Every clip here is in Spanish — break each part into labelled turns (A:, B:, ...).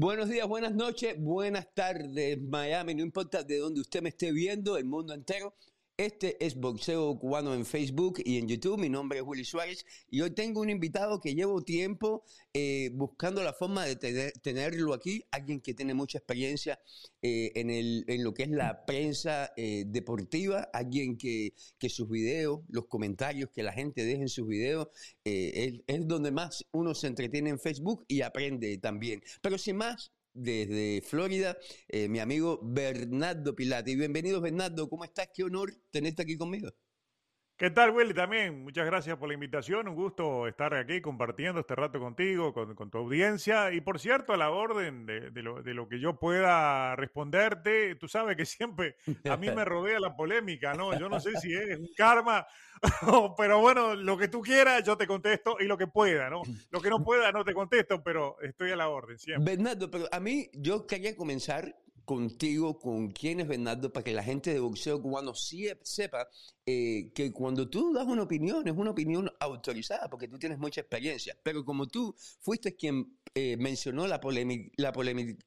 A: Buenos días, buenas noches, buenas tardes, Miami, no importa de dónde usted me esté viendo, el mundo entero. Este es Boxeo Cubano en Facebook y en YouTube. Mi nombre es Willy Suárez y hoy tengo un invitado que llevo tiempo eh, buscando la forma de tenerlo aquí, alguien que tiene mucha experiencia eh, en, lo que es la prensa eh, deportiva, alguien que, que, sus videos, los comentarios que la gente deja en sus videos, es, es donde más uno se entretiene en Facebook y aprende también. Pero sin más, desde Florida, eh, mi amigo Bernardo Pilati. Bienvenido, Bernardo. ¿Cómo estás? Qué honor tenerte aquí conmigo.
B: ¿Qué tal, Willy? También, muchas gracias por la invitación. Un gusto estar aquí compartiendo este rato contigo, con, tu audiencia. Y por cierto, a la orden de, lo, que yo pueda responderte, tú sabes que siempre a mí me rodea la polémica, ¿no? Yo no sé si es un karma, pero bueno, lo que tú quieras, yo te contesto y lo que pueda, ¿no? Lo que no pueda, no te contesto, pero estoy a la orden siempre.
A: Bernardo, pero a mí yo quería comenzar contigo, con quién es Bernardo, para que la gente de boxeo cubano sepa eh, que cuando tú das una opinión, es una opinión autorizada, porque tú tienes mucha experiencia. Pero como tú fuiste quien eh, mencionó la, la,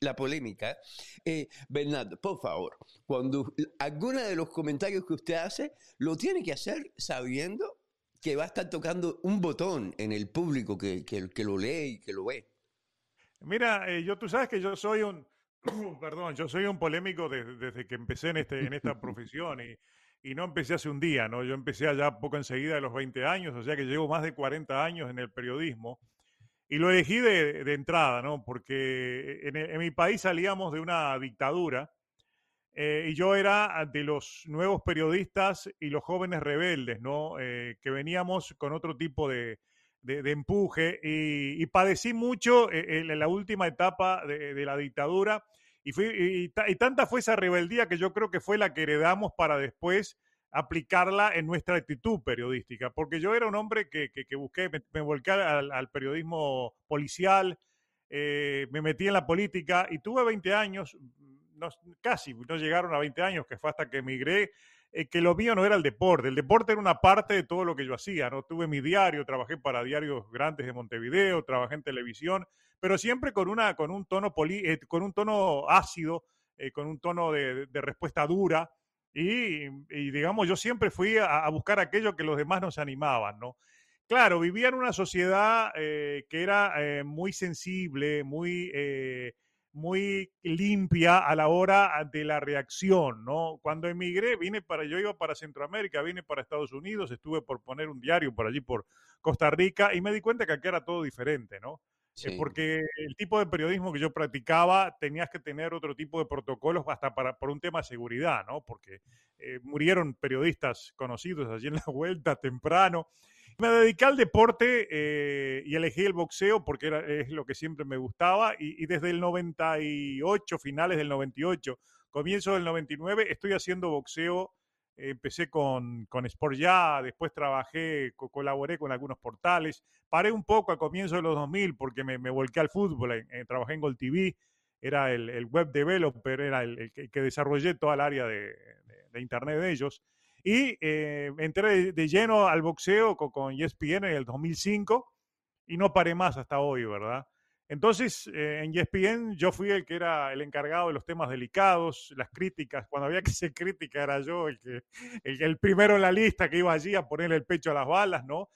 A: la polémica eh, Bernardo, por favor, cuando alguno de los comentarios que usted hace, lo tiene que hacer sabiendo que va a estar tocando un botón en el público que, que, lo lee y que lo ve.
B: Mira, yo tú sabes que yo soy un, Perdón, yo soy un polémico desde, que empecé en, este, en esta profesión y, y, no empecé hace un día, ¿no? Yo empecé allá poco enseguida de los 20 años, o sea que llevo más de 40 años en el periodismo y lo elegí de, de entrada, ¿no? Porque en, en, mi país salíamos de una dictadura eh, y yo era de los nuevos periodistas y los jóvenes rebeldes, ¿no? Eh, que veníamos con otro tipo de, de, empuje y, padecí mucho eh, en, la última etapa de, la dictadura y, fui, tanta fue esa rebeldía que yo creo que fue la que heredamos para después aplicarla en nuestra actitud periodística, porque yo era un hombre que, que, busqué, me, volqué al, periodismo policial, eh, me metí en la política y tuve 20 años, casi no llegaron a 20 años, que fue hasta que emigré eh, que lo mío no era el deporte. El deporte era una parte de todo lo que yo hacía. ¿no? Tuve mi diario, trabajé para diarios grandes de Montevideo, trabajé en televisión, pero siempre con, una, con, un, tono eh, con un tono ácido, eh, con un tono de, respuesta dura. Y, digamos, yo siempre fui a, buscar aquello que los demás nos animaban, ¿no? Claro, vivía en una sociedad que era muy sensible, muy muy limpia a la hora de la reacción, ¿no? Cuando emigré, vine para, yo iba para Centroamérica, vine para Estados Unidos, estuve por poner un diario por allí, por Costa Rica, y me di cuenta que aquí era todo diferente, ¿no? Eh, porque el tipo de periodismo que yo practicaba tenías que tener otro tipo de protocolos hasta para, por un tema de seguridad, ¿no? Porque eh, murieron periodistas conocidos allí en la vuelta temprano me dediqué al deporte eh, y elegí el boxeo porque era, es lo que siempre me gustaba y, desde el 98, finales del 98, comienzo del 99, estoy haciendo boxeo. Empecé con, con Sport Ya, después trabajé, colaboré con algunos portales. Paré un poco a comienzo de los 2000 porque me, volqué al fútbol. trabajé en Gold TV, era el, web developer, era el, que, desarrollé toda el área de internet de ellos. Y eh, entré de, lleno al boxeo con, con, ESPN en el 2005 y no paré más hasta hoy, ¿verdad? Entonces, eh, en ESPN yo fui el que era el encargado de los temas delicados, las críticas. Cuando había que ser crítica era yo el, que, el, el primero en la lista que iba allí a poner el pecho a las balas, ¿no?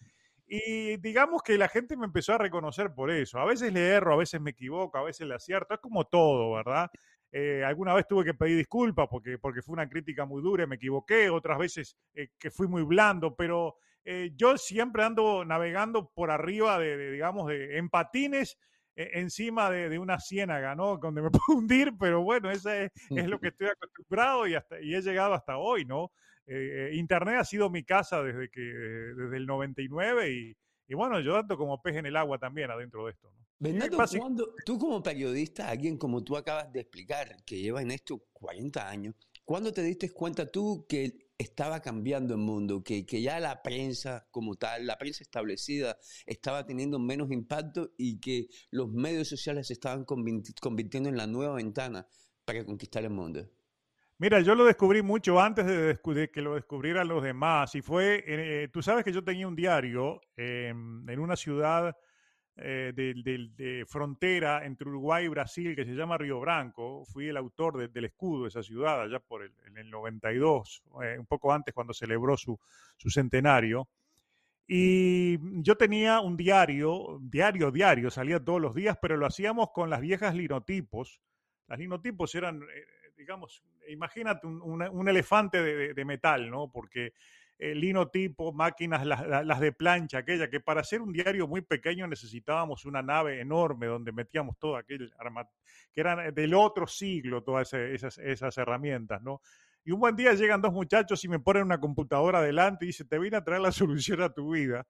B: Y digamos que la gente me empezó a reconocer por eso. A veces le erro, a veces me equivoco, a veces le acierto. Es como todo, ¿verdad? Eh, alguna vez tuve que pedir disculpas porque, porque fue una crítica muy dura y me equivoqué, otras veces eh, que fui muy blando, pero eh, yo siempre ando navegando por arriba de, digamos, de, en patines encima de, una ciénaga, ¿no? Donde me puedo hundir, pero bueno, eso es, lo que estoy acostumbrado y, hasta, y he llegado hasta hoy, ¿no? Internet ha sido mi casa desde, que, desde el 99 y, y bueno, yo ando como pez en el agua también adentro de esto, ¿no?
A: Bernardo, cuando tú como periodista, alguien como tú acabas de explicar, que lleva en esto 40 años, ¿cuándo te diste cuenta tú que estaba cambiando el mundo, que, que ya la prensa como tal, la prensa establecida, estaba teniendo menos impacto y que los medios sociales se estaban convirtiendo en la nueva ventana para conquistar el mundo?
B: Mira, yo lo descubrí mucho antes de, que lo descubrieran los demás. Y fue, eh, tú sabes que yo tenía un diario em, en una ciudad eh, de, frontera entre Uruguay y Brasil que se llama Río Branco. Fui el autor del escudo de esa ciudad allá por el, en el 92, eh, un poco antes cuando celebró su, su centenario. Y yo tenía un diario, diario, diario, salía todos los días, pero lo hacíamos con las viejas linotipos. Las linotipos eran digamos, imagínate un, elefante de, metal, ¿no? Porque el lino tipo, máquinas, las, de plancha, aquella, que para hacer un diario muy pequeño necesitábamos una nave enorme donde metíamos todo aquel arma, que eran del otro siglo, todas esas, esas herramientas, ¿no? Y un buen día llegan dos muchachos y me ponen una computadora delante y dicen, te vine a traer la solución a tu vida.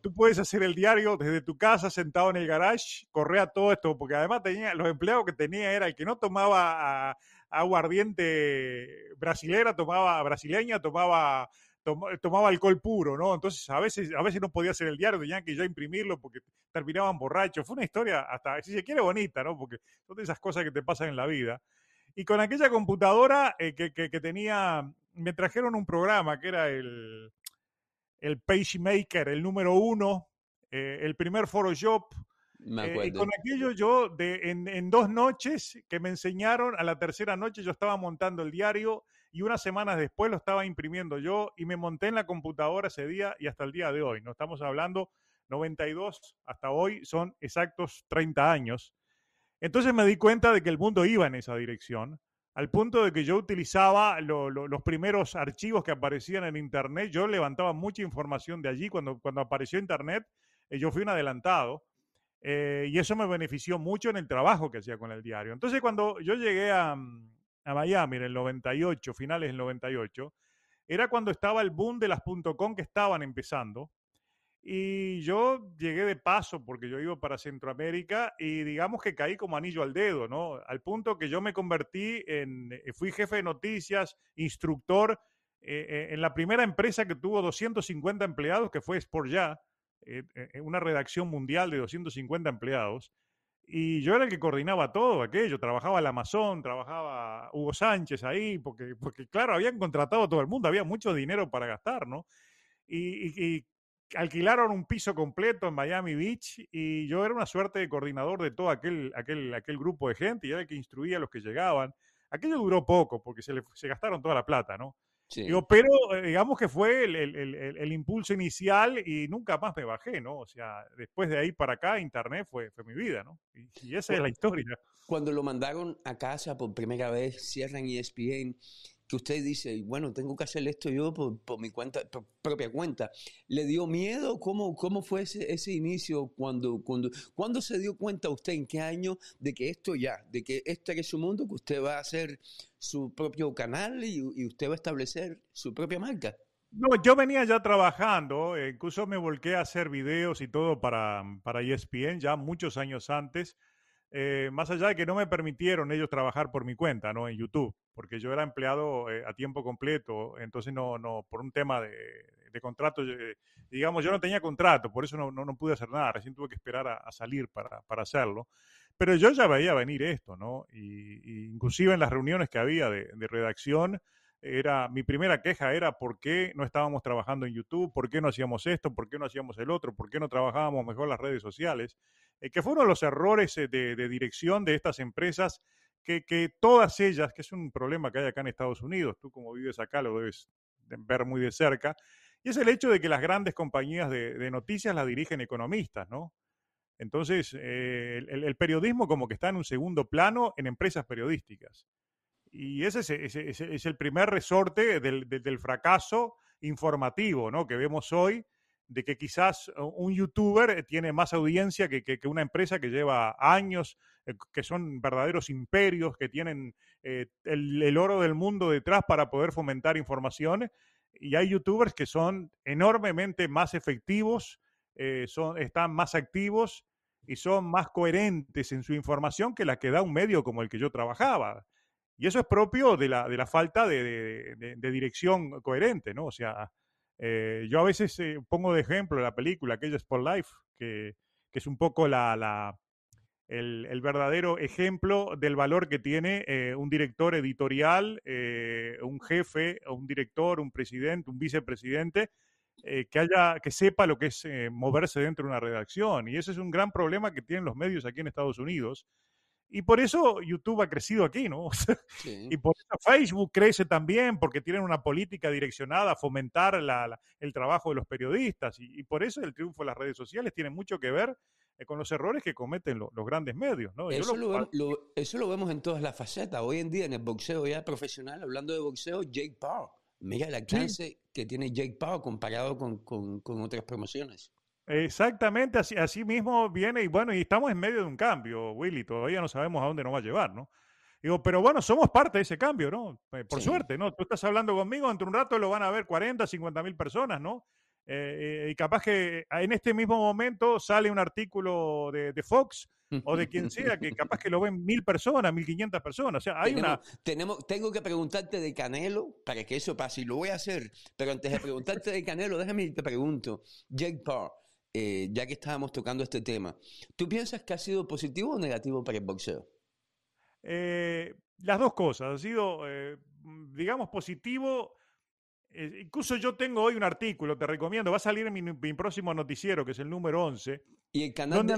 B: tú puedes hacer el diario desde tu casa, sentado en el garage, correa todo esto, porque además tenía, los empleados que tenía era el que no tomaba aguardiente brasilera, tomaba brasileña, tomaba tomaba alcohol puro, ¿no? Entonces a veces, a veces no podía hacer el diario, tenían que ya imprimirlo porque terminaban borrachos. Fue una historia hasta, si se quiere, bonita, ¿no? Porque son esas cosas que te pasan en la vida. Y con aquella computadora eh, que, que, tenía, me trajeron un programa que era el, el PageMaker, el número uno, eh, el primer Photoshop. Eh, y con aquello yo, de, en, en, dos noches que me enseñaron, a la tercera noche yo estaba montando el diario y unas semanas después lo estaba imprimiendo yo y me monté en la computadora ese día y hasta el día de hoy. No estamos hablando 92 hasta hoy, son exactos 30 años. Entonces me di cuenta de que el mundo iba en esa dirección, al punto de que yo utilizaba los primeros archivos que aparecían en Internet, yo levantaba mucha información de allí. Cuando, cuando apareció Internet, eh, yo fui un adelantado. Eh, y eso me benefició mucho en el trabajo que hacía con el diario. Entonces, cuando yo llegué a, a Miami en el 98, finales del 98, era cuando estaba el boom de las .com que estaban empezando. Y yo llegué de paso porque yo iba para Centroamérica y digamos que caí como anillo al dedo, ¿no? Al punto que yo me convertí en, eh, fui jefe de noticias, instructor eh, en la primera empresa que tuvo 250 empleados, que fue Sport Ya, una redacción mundial de 250 empleados. Y yo era el que coordinaba todo aquello, trabajaba el Amazon, trabajaba Hugo Sánchez ahí, porque, porque claro, habían contratado a todo el mundo, había mucho dinero para gastar, ¿no? y, alquilaron un piso completo en Miami Beach y yo era una suerte de coordinador de todo aquel, aquel, aquel grupo de gente y era el que instruía a los que llegaban. Aquello duró poco porque se, le, se gastaron toda la plata, ¿no? Digo, pero eh, digamos que fue el, el, el, el, impulso inicial y nunca más me bajé, ¿no? O sea, después de ahí para acá, Internet fue, fue mi vida, ¿no? Y, y esa es la historia.
A: Cuando lo mandaron a casa por primera vez, cierran ESPN, que usted dice, bueno, tengo que hacer esto yo por, mi cuenta, propia cuenta. ¿Le dio miedo? ¿Cómo, cómo fue ese, inicio? Cuando, cuando, ¿Cuándo se dio cuenta usted, en qué año, de que esto ya, de que este es su mundo, que usted va a hacer su propio canal y, usted va a establecer su propia marca?
B: No, yo venía ya trabajando, eh, incluso me volqué a hacer videos y todo para, para ESPN ya muchos años antes. Eh, más allá de que no me permitieron ellos trabajar por mi cuenta, ¿no? En YouTube, porque yo era empleado eh, a tiempo completo, entonces no, no, por un tema de, de contrato, eh, digamos, yo no tenía contrato, por eso no, no, pude hacer nada, recién tuve que esperar a, salir para, para, hacerlo. Pero yo ya veía venir esto, ¿no? Y, inclusive en las reuniones que había de redacción, era mi primera queja era por qué no estábamos trabajando en YouTube, por qué no hacíamos esto, por qué no hacíamos el otro, por qué no trabajábamos mejor las redes sociales, eh, que fueron los errores eh, de, dirección de estas empresas que, que, todas ellas, que es un problema que hay acá en Estados Unidos, tú como vives acá lo debes ver muy de cerca, y es el hecho de que las grandes compañías de, noticias las dirigen economistas, ¿no? Entonces, eh, el, periodismo como que está en un segundo plano en empresas periodísticas. Y ese es, el primer resorte del, fracaso informativo ¿no? que vemos hoy, de que quizás un youtuber tiene más audiencia que, una empresa que lleva años, eh, que son verdaderos imperios, que tienen eh, el, oro del mundo detrás para poder fomentar información. Y hay youtubers que son enormemente más efectivos, eh, son, están más activos y son más coherentes en su información que la que da un medio como el que yo trabajaba. Y eso es propio de la, falta de, dirección coherente, ¿no? O sea, eh, yo a veces eh, pongo de ejemplo la película, aquella Sport Life, que, es un poco el, verdadero ejemplo del valor que tiene eh, un director editorial, un jefe, un director, un presidente, un vicepresidente, que, haya, que sepa lo que es moverse dentro de una redacción. Y ese es un gran problema que tienen los medios aquí en Estados Unidos, y por eso YouTube ha crecido aquí, ¿no? Y por eso Facebook crece también, porque tienen una política direccionada a fomentar la, el trabajo de los periodistas. Y, por eso el triunfo de las redes sociales tiene mucho que ver eh, con los errores que cometen los grandes medios, ¿no?
A: Eso lo, eso lo, vemos en todas las facetas. Hoy en día en el boxeo ya profesional, hablando de boxeo, Jake Paul. Mira el alcance que tiene Jake Paul comparado con, con, con otras promociones.
B: Exactamente, así, así mismo viene y bueno, y estamos en medio de un cambio, Willy, todavía no sabemos a dónde nos va a llevar, ¿no? Digo, pero bueno, somos parte de ese cambio, ¿no? Eh, por suerte, ¿no? Tú estás hablando conmigo, entre un rato lo van a ver 40, 50 mil personas, ¿no? Eh, y capaz que en este mismo momento sale un artículo de, Fox o de quien sea, que capaz que lo ven mil personas, mil quinientas personas. O sea, hay
A: una. Tenemos, tengo que preguntarte de Canelo para que eso pase, y lo voy a hacer. Pero antes de preguntarte de Canelo, déjame te pregunto. Jake Paul eh, ya que estábamos tocando este tema, ¿tú piensas que ha sido positivo o negativo para el boxeo?
B: Eh, las dos cosas. Ha sido, eh, digamos, positivo. incluso yo tengo hoy un artículo, te recomiendo, va a salir en mi, próximo noticiero, que es el número 11.
A: Y el canal de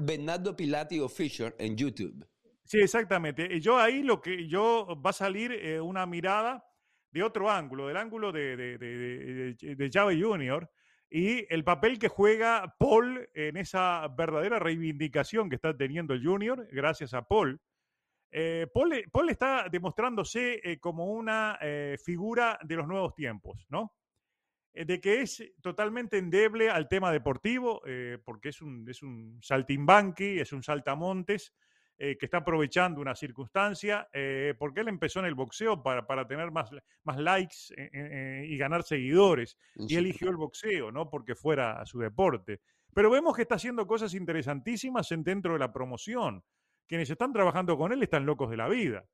A: Bernardo Pilati o Fisher en YouTube.
B: Sí, exactamente. Yo ahí lo que yo va a salir una mirada de otro ángulo, del ángulo de, de, de, de Java Junior, y el papel que juega Paul en esa verdadera reivindicación que está teniendo el Junior, gracias a Paul. Eh, Paul, está demostrándose eh, como una eh, figura de los nuevos tiempos, ¿no? de que es totalmente endeble al tema deportivo, porque es un, es un saltimbanqui, es un saltamontes, eh, que está aprovechando una circunstancia, eh, porque él empezó en el boxeo para, para tener más, más likes eh, y ganar seguidores, y eligió el boxeo, no porque fuera su deporte. Pero vemos que está haciendo cosas interesantísimas en, dentro de la promoción. Quienes están trabajando con él están locos de la vida.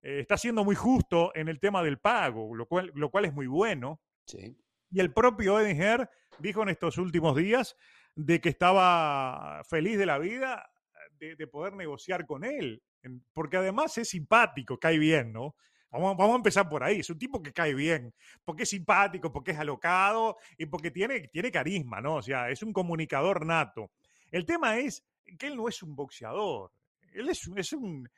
B: está siendo muy justo en el tema del pago, lo cual, lo cual es muy bueno. Y el propio Eden dijo en estos últimos días de que estaba feliz de la vida de, poder negociar con él, porque además es simpático, cae bien, ¿no? Vamos, vamos, a empezar por ahí. Es un tipo que cae bien, porque es simpático, porque es alocado y porque tiene, tiene carisma, ¿no? O sea, es un comunicador nato. El tema es que él no es un boxeador. Él es, es un,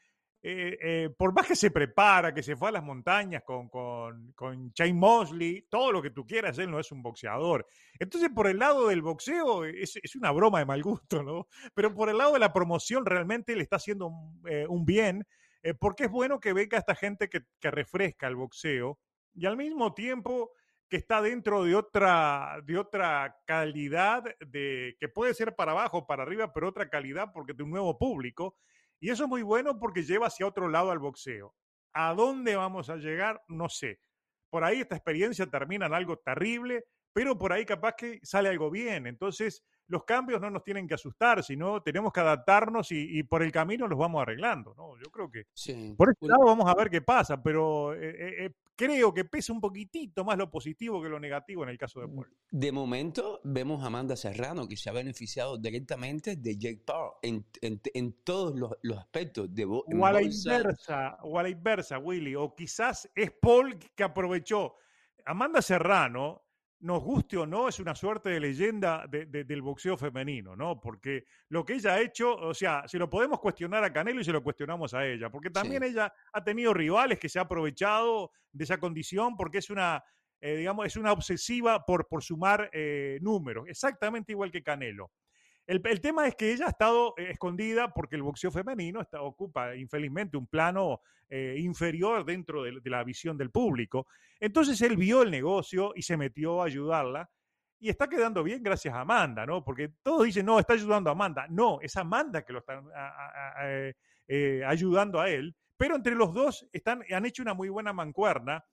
B: eh, eh, por más que se prepara, que se fue a las montañas con, con, con Mosley, todo lo que tú quieras, él no es un boxeador. Entonces, por el lado del boxeo, es, una broma de mal gusto, ¿no? Pero por el lado de la promoción, realmente le está haciendo un, eh, bien, porque es bueno que venga esta gente que, que refresca el boxeo y al mismo tiempo que está dentro de otra, de otra calidad, de, que puede ser para abajo, para arriba, pero otra calidad porque de un nuevo público y eso es muy bueno porque lleva hacia otro lado al boxeo. ¿A dónde vamos a llegar? No sé. Por ahí esta experiencia termina en algo terrible, pero por ahí capaz que sale algo bien. Entonces, los cambios no nos tienen que asustar, sino tenemos que adaptarnos y, por el camino los vamos arreglando. ¿no? Yo creo que por este lado vamos a ver qué pasa, pero eh, eh, eh, creo que pesa un poquitito más lo positivo que lo negativo en el caso de Paul.
A: De momento vemos a Amanda Serrano que se ha beneficiado directamente de Jake Paul en, en, todos los, los, aspectos. De
B: o a la inversa, o a la inversa, Willy, o quizás es Paul que aprovechó. Amanda Serrano nos guste o no, es una suerte de leyenda del boxeo femenino, ¿no? Porque lo que ella ha hecho, o sea, se lo podemos cuestionar a Canelo y se lo cuestionamos a ella, porque también ella ha tenido rivales que se ha aprovechado de esa condición porque es una, eh, digamos, es una obsesiva por, por sumar eh, números, exactamente igual que Canelo. El, tema es que ella ha estado eh, escondida porque el boxeo femenino está, ocupa infelizmente un plano eh, inferior dentro de, la visión del público. Entonces él vio el negocio y se metió a ayudarla. Y está quedando bien gracias a Amanda, ¿no? Porque todos dicen, no, está ayudando a Amanda. No, es Amanda que lo está eh, ayudando a él. Pero entre los dos están, han hecho una muy buena mancuerna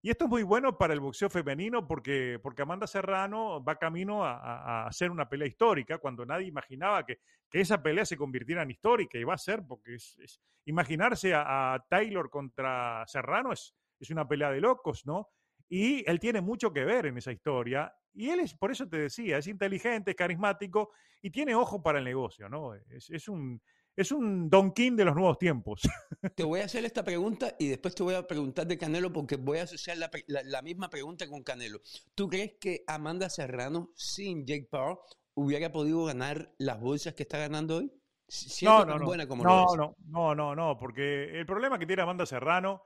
B: Y esto es muy bueno para el boxeo femenino porque, porque Amanda Serrano va camino a, hacer una pelea histórica cuando nadie imaginaba que, esa pelea se convirtiera en histórica y va a ser porque es, imaginarse a, Taylor contra Serrano es, es una pelea de locos, ¿no? Y él tiene mucho que ver en esa historia. Y él es, por eso te decía, es inteligente, carismático y tiene ojo para el negocio, ¿no? es un, es un Don King de los nuevos tiempos.
A: Te voy a hacer esta pregunta y después te voy a preguntar de Canelo porque voy a asociar la, misma pregunta con Canelo. ¿Tú crees que Amanda Serrano sin Jake Paul hubiera podido ganar las bolsas que está ganando hoy?
B: No, no, no. Buena como no, no, no, no, no, porque el problema que tiene Amanda Serrano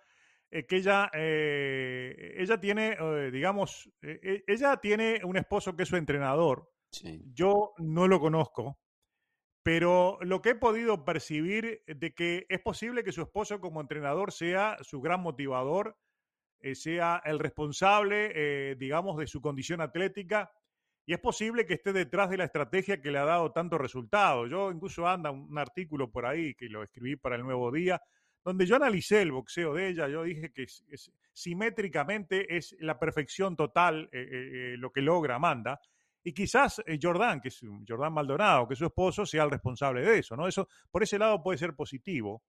B: es que ella, eh, ella tiene, eh, digamos, eh, ella tiene un esposo que es su entrenador. Yo no lo conozco, pero lo que he podido percibir de que es posible que su esposo como entrenador sea su gran motivador, eh, sea el responsable, eh, digamos, de su condición atlética, y es posible que esté detrás de la estrategia que le ha dado tanto resultado. Yo incluso anda un, artículo por ahí que lo escribí para el Nuevo Día, donde yo analicé el boxeo de ella, yo dije que simétricamente es la perfección total eh, lo que logra Amanda, y quizás eh, Jordan, que es Jordan Maldonado, que es su esposo, sea el responsable de eso, ¿no? Eso por ese lado puede ser positivo.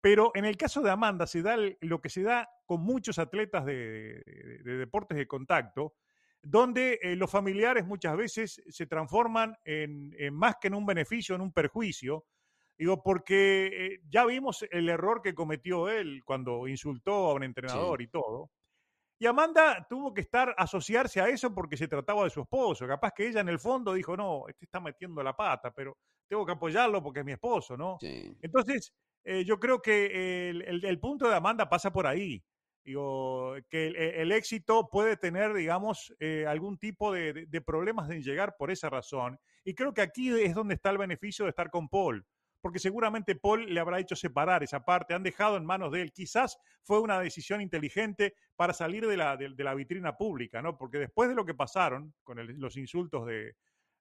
B: Pero en el caso de Amanda se da lo que se da con muchos atletas de, deportes de contacto, donde eh, los familiares muchas veces se transforman en, más que en un beneficio, en un perjuicio. Digo, porque eh, ya vimos el error que cometió él cuando insultó a un entrenador y todo. Y Amanda tuvo que estar, asociarse a eso porque se trataba de su esposo. Capaz que ella en el fondo dijo, no, este está metiendo la pata, pero tengo que apoyarlo porque es mi esposo, ¿no? Entonces, eh, yo creo que el, punto de Amanda pasa por ahí. Digo, que el, éxito puede tener, digamos, eh, algún tipo de, de problemas en llegar por esa razón. Y creo que aquí es donde está el beneficio de estar con Paul porque seguramente Paul le habrá hecho separar esa parte, han dejado en manos de él. Quizás fue una decisión inteligente para salir de la, de, la vitrina pública, ¿no? Porque después de lo que pasaron con los insultos de,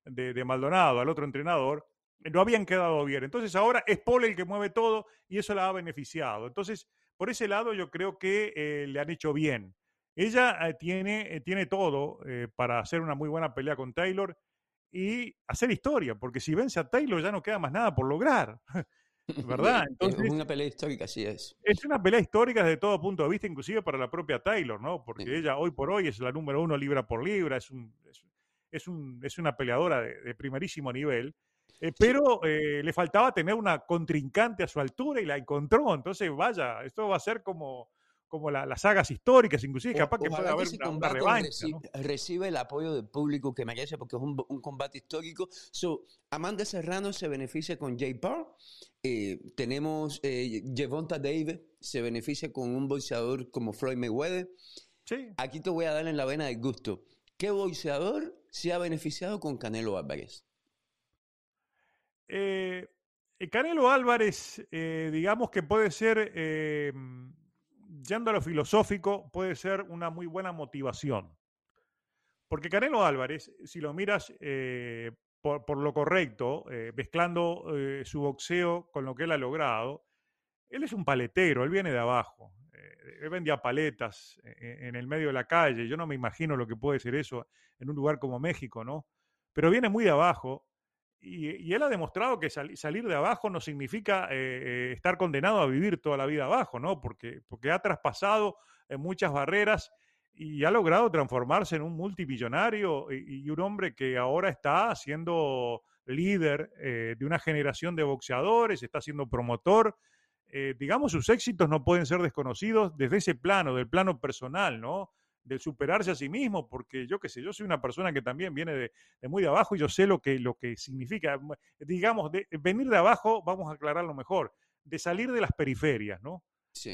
B: de, Maldonado al otro entrenador, no habían quedado bien. Entonces ahora es Paul el que mueve todo y eso la ha beneficiado. Entonces, por ese lado yo creo que eh, le han hecho bien. Ella eh, tiene, eh, tiene todo para hacer una muy buena pelea con Taylor y hacer historia, porque si vence a Taylor ya no queda más nada por lograr. ¿Verdad?
A: Entonces, es una pelea histórica, sí es.
B: Es una pelea histórica desde todo punto de vista, inclusive para la propia Taylor, ¿no? Porque ella hoy por hoy es la número uno libra por libra, es, un, es, un, es una peleadora de, primerísimo nivel. Eh, pero eh, le faltaba tener una contrincante a su altura y la encontró. Entonces, vaya, esto va a ser como, como las sagas históricas, inclusive, capaz que pueda haber una, revancha.
A: Recibe, el apoyo del público que merece porque es un, combate histórico. So, Amanda Serrano se beneficia con Jay Parr. Eh, tenemos eh, Devonta Davis, se beneficia con un boxeador como Floyd Mayweather. Sí. Aquí te voy a dar en la vena del gusto. ¿Qué boxeador se ha beneficiado con Canelo Álvarez?
B: Eh, Canelo Álvarez, digamos que puede ser yendo a lo filosófico, puede ser una muy buena motivación. Porque Canelo Álvarez, si lo miras eh, por, lo correcto, eh, mezclando eh, su boxeo con lo que él ha logrado, él es un paletero, él viene de abajo. él vendía paletas en el medio de la calle. Yo no me imagino lo que puede ser eso en un lugar como México, ¿no? Pero viene muy de abajo y, él ha demostrado que salir de abajo no significa eh, eh, estar condenado a vivir toda la vida abajo, ¿no? Porque, ha traspasado eh, muchas barreras y ha logrado transformarse en un multimillonario y, un hombre que ahora está siendo líder de una generación de boxeadores, está siendo promotor. digamos, sus éxitos no pueden ser desconocidos desde ese plano, del plano personal, ¿no? De superarse a sí mismo, porque yo qué sé, yo soy una persona que también viene de, muy de abajo y yo sé lo que, lo que significa, digamos, de venir de abajo, vamos a aclararlo mejor, de salir de las periferias, ¿no?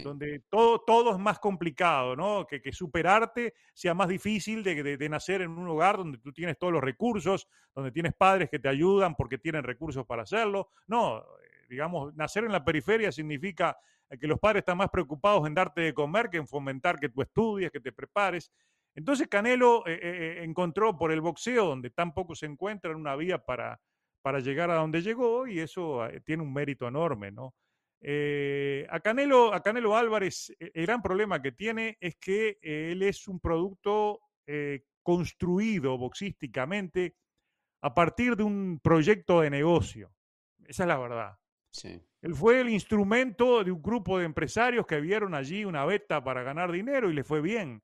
B: Donde todo, todo es más complicado, ¿no? Que, que superarte sea más difícil de, de, nacer en un hogar donde tú tienes todos los recursos, donde tienes padres que te ayudan porque tienen recursos para hacerlo. No, digamos, nacer en la periferia significa que los padres están más preocupados en darte de comer que en fomentar que tú estudies, que te prepares. Entonces Canelo eh, eh, eh, encontró por el boxeo, donde tampoco se encuentra, una vía para, para llegar a donde llegó y eso tiene un mérito enorme, ¿no? Eh, a, Canelo, a Canelo Álvarez, eh, el gran problema que tiene es que eh, él es un producto construido boxísticamente a partir de un proyecto de negocio. Esa es la verdad. Él fue el instrumento de un grupo de empresarios que vieron allí una beta para ganar dinero y le fue bien.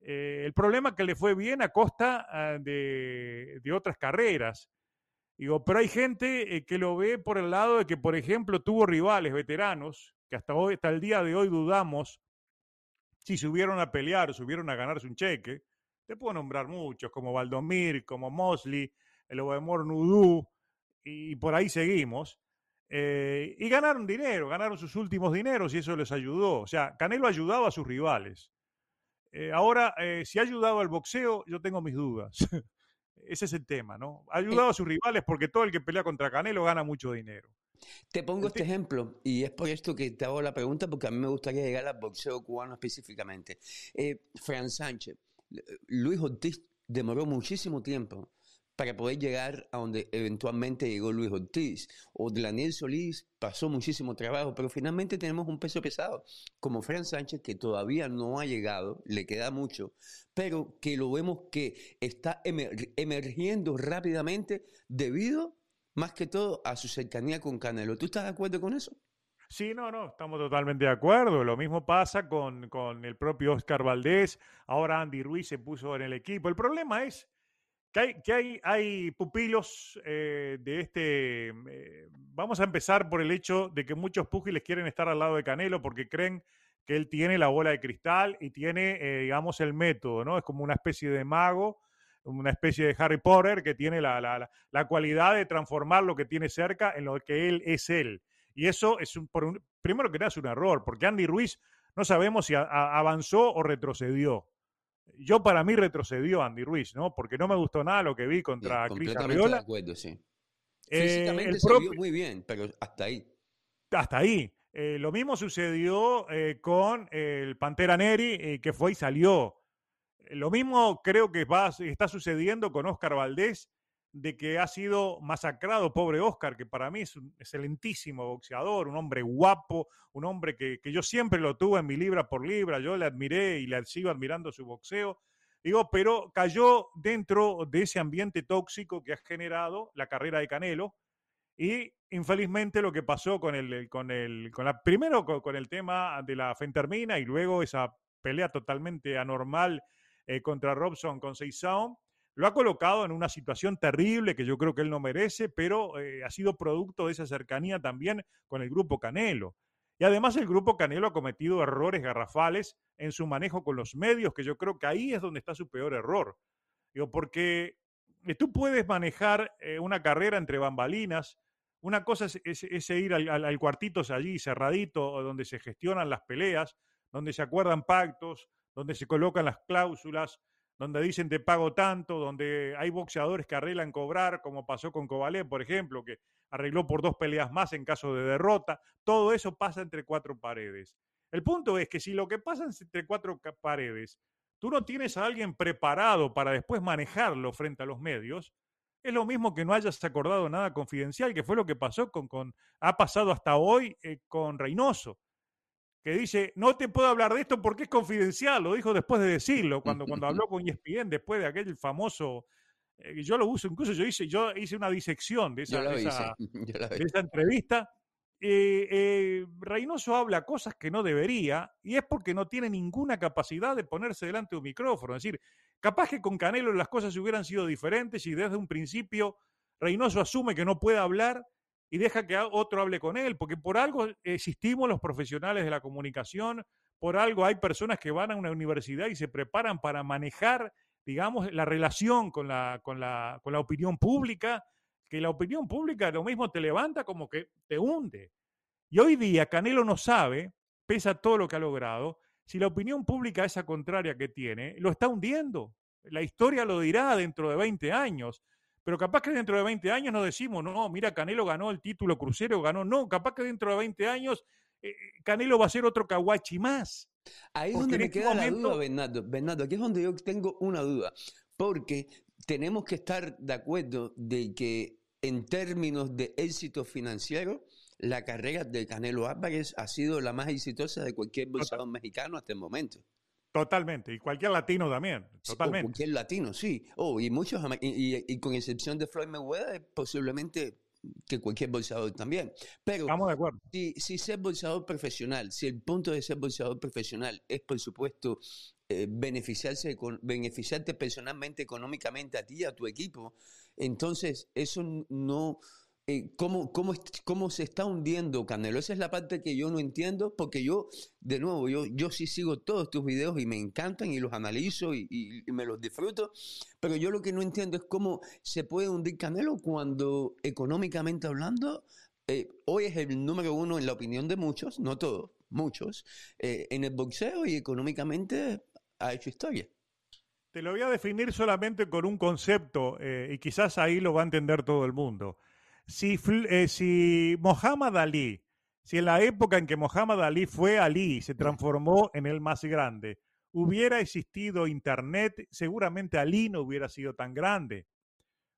B: el problema es que le fue bien a costa ah, de, de otras carreras. Digo, pero hay gente eh, que lo ve por el lado de que, por ejemplo, tuvo rivales veteranos que hasta hoy, hasta el día de hoy dudamos si subieron a pelear o subieron a ganarse un cheque. Te puedo nombrar muchos, como Valdomir, como Mosley, el Obemor Nudú, y por ahí seguimos. Eh, y ganaron dinero, ganaron sus últimos dineros y eso les ayudó. O sea, Canelo ayudaba a sus rivales. Eh, ahora, si ha ayudado al boxeo, yo tengo mis dudas. Ese es el tema, ¿no? Ha ayudado a sus rivales porque todo el que pelea contra Canelo gana mucho dinero.
A: Te pongo este ejemplo y es por esto que te hago la pregunta porque a mí me gustaría llegar al boxeo cubano específicamente. Eh, Fran Sánchez, Luis Ortiz demoró muchísimo tiempo para poder llegar a donde eventualmente llegó Luis Ortiz. O Daniel Solís pasó muchísimo trabajo, pero finalmente tenemos un peso pesado, como Fran Sánchez, que todavía no ha llegado, le queda mucho, pero que lo vemos que está emergiendo rápidamente debido, más que todo, a su cercanía con Canelo. ¿Tú estás de acuerdo con eso?
B: Sí, no, no, estamos totalmente de acuerdo. Lo mismo pasa con, con el propio Oscar Valdés. Ahora Andy Ruiz se puso en el equipo. El problema es que hay, hay, pupilos eh, de este... Eh, vamos a empezar por el hecho de que muchos púgiles quieren estar al lado de Canelo porque creen que él tiene la bola de cristal y tiene, eh, digamos, el método, ¿no? Es como una especie de mago, una especie de Harry Potter que tiene la, la, la cualidad de transformar lo que tiene cerca en lo que él es él. Y eso es un, por un, primero que nada es un error, porque Andy Ruiz no sabemos si avanzó o retrocedió yo para mí retrocedió Andy Ruiz, ¿no? Porque no me gustó nada lo que vi contra Cris Arriola.
A: de acuerdo, sí. Eh, Físicamente se vio muy bien, pero hasta ahí.
B: Hasta ahí. Eh, lo mismo sucedió eh, con el Pantera Neri, que fue y salió. Lo mismo creo que va, está sucediendo con Oscar Valdés, de que ha sido masacrado, pobre Oscar, que para mí es un excelentísimo boxeador, un hombre guapo, un hombre que, yo siempre lo tuve en mi libra por libra, yo le admiré y le sigo admirando su boxeo. Digo, pero cayó dentro de ese ambiente tóxico que ha generado la carrera de Canelo y infelizmente lo que pasó con el, con el, con la, primero con, el tema de la fentermina y luego esa pelea totalmente anormal eh, contra Robson con Seisaon, lo ha colocado en una situación terrible que yo creo que él no merece, pero eh, ha sido producto de esa cercanía también con el grupo Canelo. Y además el grupo Canelo ha cometido errores garrafales en su manejo con los medios, que yo creo que ahí es donde está su peor error. Digo, porque eh, tú puedes manejar eh, una carrera entre bambalinas. Una cosa es, ir al, al, cuartito allí cerradito, donde se gestionan las peleas, donde se acuerdan pactos, donde se colocan las cláusulas, donde dicen te pago tanto, donde hay boxeadores que arreglan cobrar, como pasó con Kovalev, por ejemplo, que arregló por dos peleas más en caso de derrota. Todo eso pasa entre cuatro paredes. El punto es que si lo que pasa entre cuatro paredes, tú no tienes a alguien preparado para después manejarlo frente a los medios, es lo mismo que no hayas acordado nada confidencial, que fue lo que pasó con, con ha pasado hasta hoy eh, con Reynoso que dice, no te puedo hablar de esto porque es confidencial, lo dijo después de decirlo, cuando, cuando habló con ESPN, después de aquel famoso, eh, yo lo uso, incluso yo hice, yo hice una disección de esa, de esa, entrevista. Eh, eh, Reynoso habla cosas que no debería y es porque no tiene ninguna capacidad de ponerse delante de un micrófono. Es decir, capaz que con Canelo las cosas hubieran sido diferentes y desde un principio Reynoso asume que no puede hablar y deja que otro hable con él, porque por algo existimos los profesionales de la comunicación, por algo hay personas que van a una universidad y se preparan para manejar, digamos, la relación con la, con la, con la opinión pública, que la opinión pública lo mismo te levanta como que te hunde. Y hoy día Canelo no sabe, pese a todo lo que ha logrado, si la opinión pública esa contraria que tiene, lo está hundiendo. La historia lo dirá dentro de 20 años. Pero capaz que dentro de 20 años no decimos, no, mira, Canelo ganó el título crucero, ganó. No, capaz que dentro de 20 años eh, Canelo va a ser otro Kawachi más.
A: Ahí es donde me este queda la duda, Bernardo. Bernardo, aquí es donde yo tengo una duda. Porque tenemos que estar de acuerdo de que en términos de éxito financiero, la carrera de Canelo Álvarez ha sido la más exitosa de cualquier boxeador mexicano hasta el momento.
B: Totalmente, y cualquier latino también, totalmente.
A: cualquier latino, sí. Oh, y muchos, y, con excepción de Floyd Mayweather, posiblemente que cualquier bolsador también. Pero
B: Estamos de acuerdo.
A: Si, si ser bolsador profesional, si el punto de ser bolsador profesional es, por supuesto, eh, beneficiarse, con, beneficiarte personalmente, económicamente a ti, a tu equipo, entonces eso no eh, cómo, cómo, cómo, se está hundiendo Canelo. Esa es la parte que yo no entiendo, porque yo, de nuevo, yo, yo sí sigo todos tus videos y me encantan y los analizo y, me los disfruto, pero yo lo que no entiendo es cómo se puede hundir Canelo cuando, económicamente hablando, eh, hoy es el número uno en la opinión de muchos, no todos, muchos, eh, en el boxeo y económicamente ha hecho historia.
B: Te lo voy a definir solamente con un concepto y quizás ahí lo va a entender todo el mundo. Si, eh, si Muhammad Ali, si en la época en que Muhammad Ali fue Ali se transformó en el más grande, hubiera existido Internet, seguramente Ali no hubiera sido tan grande.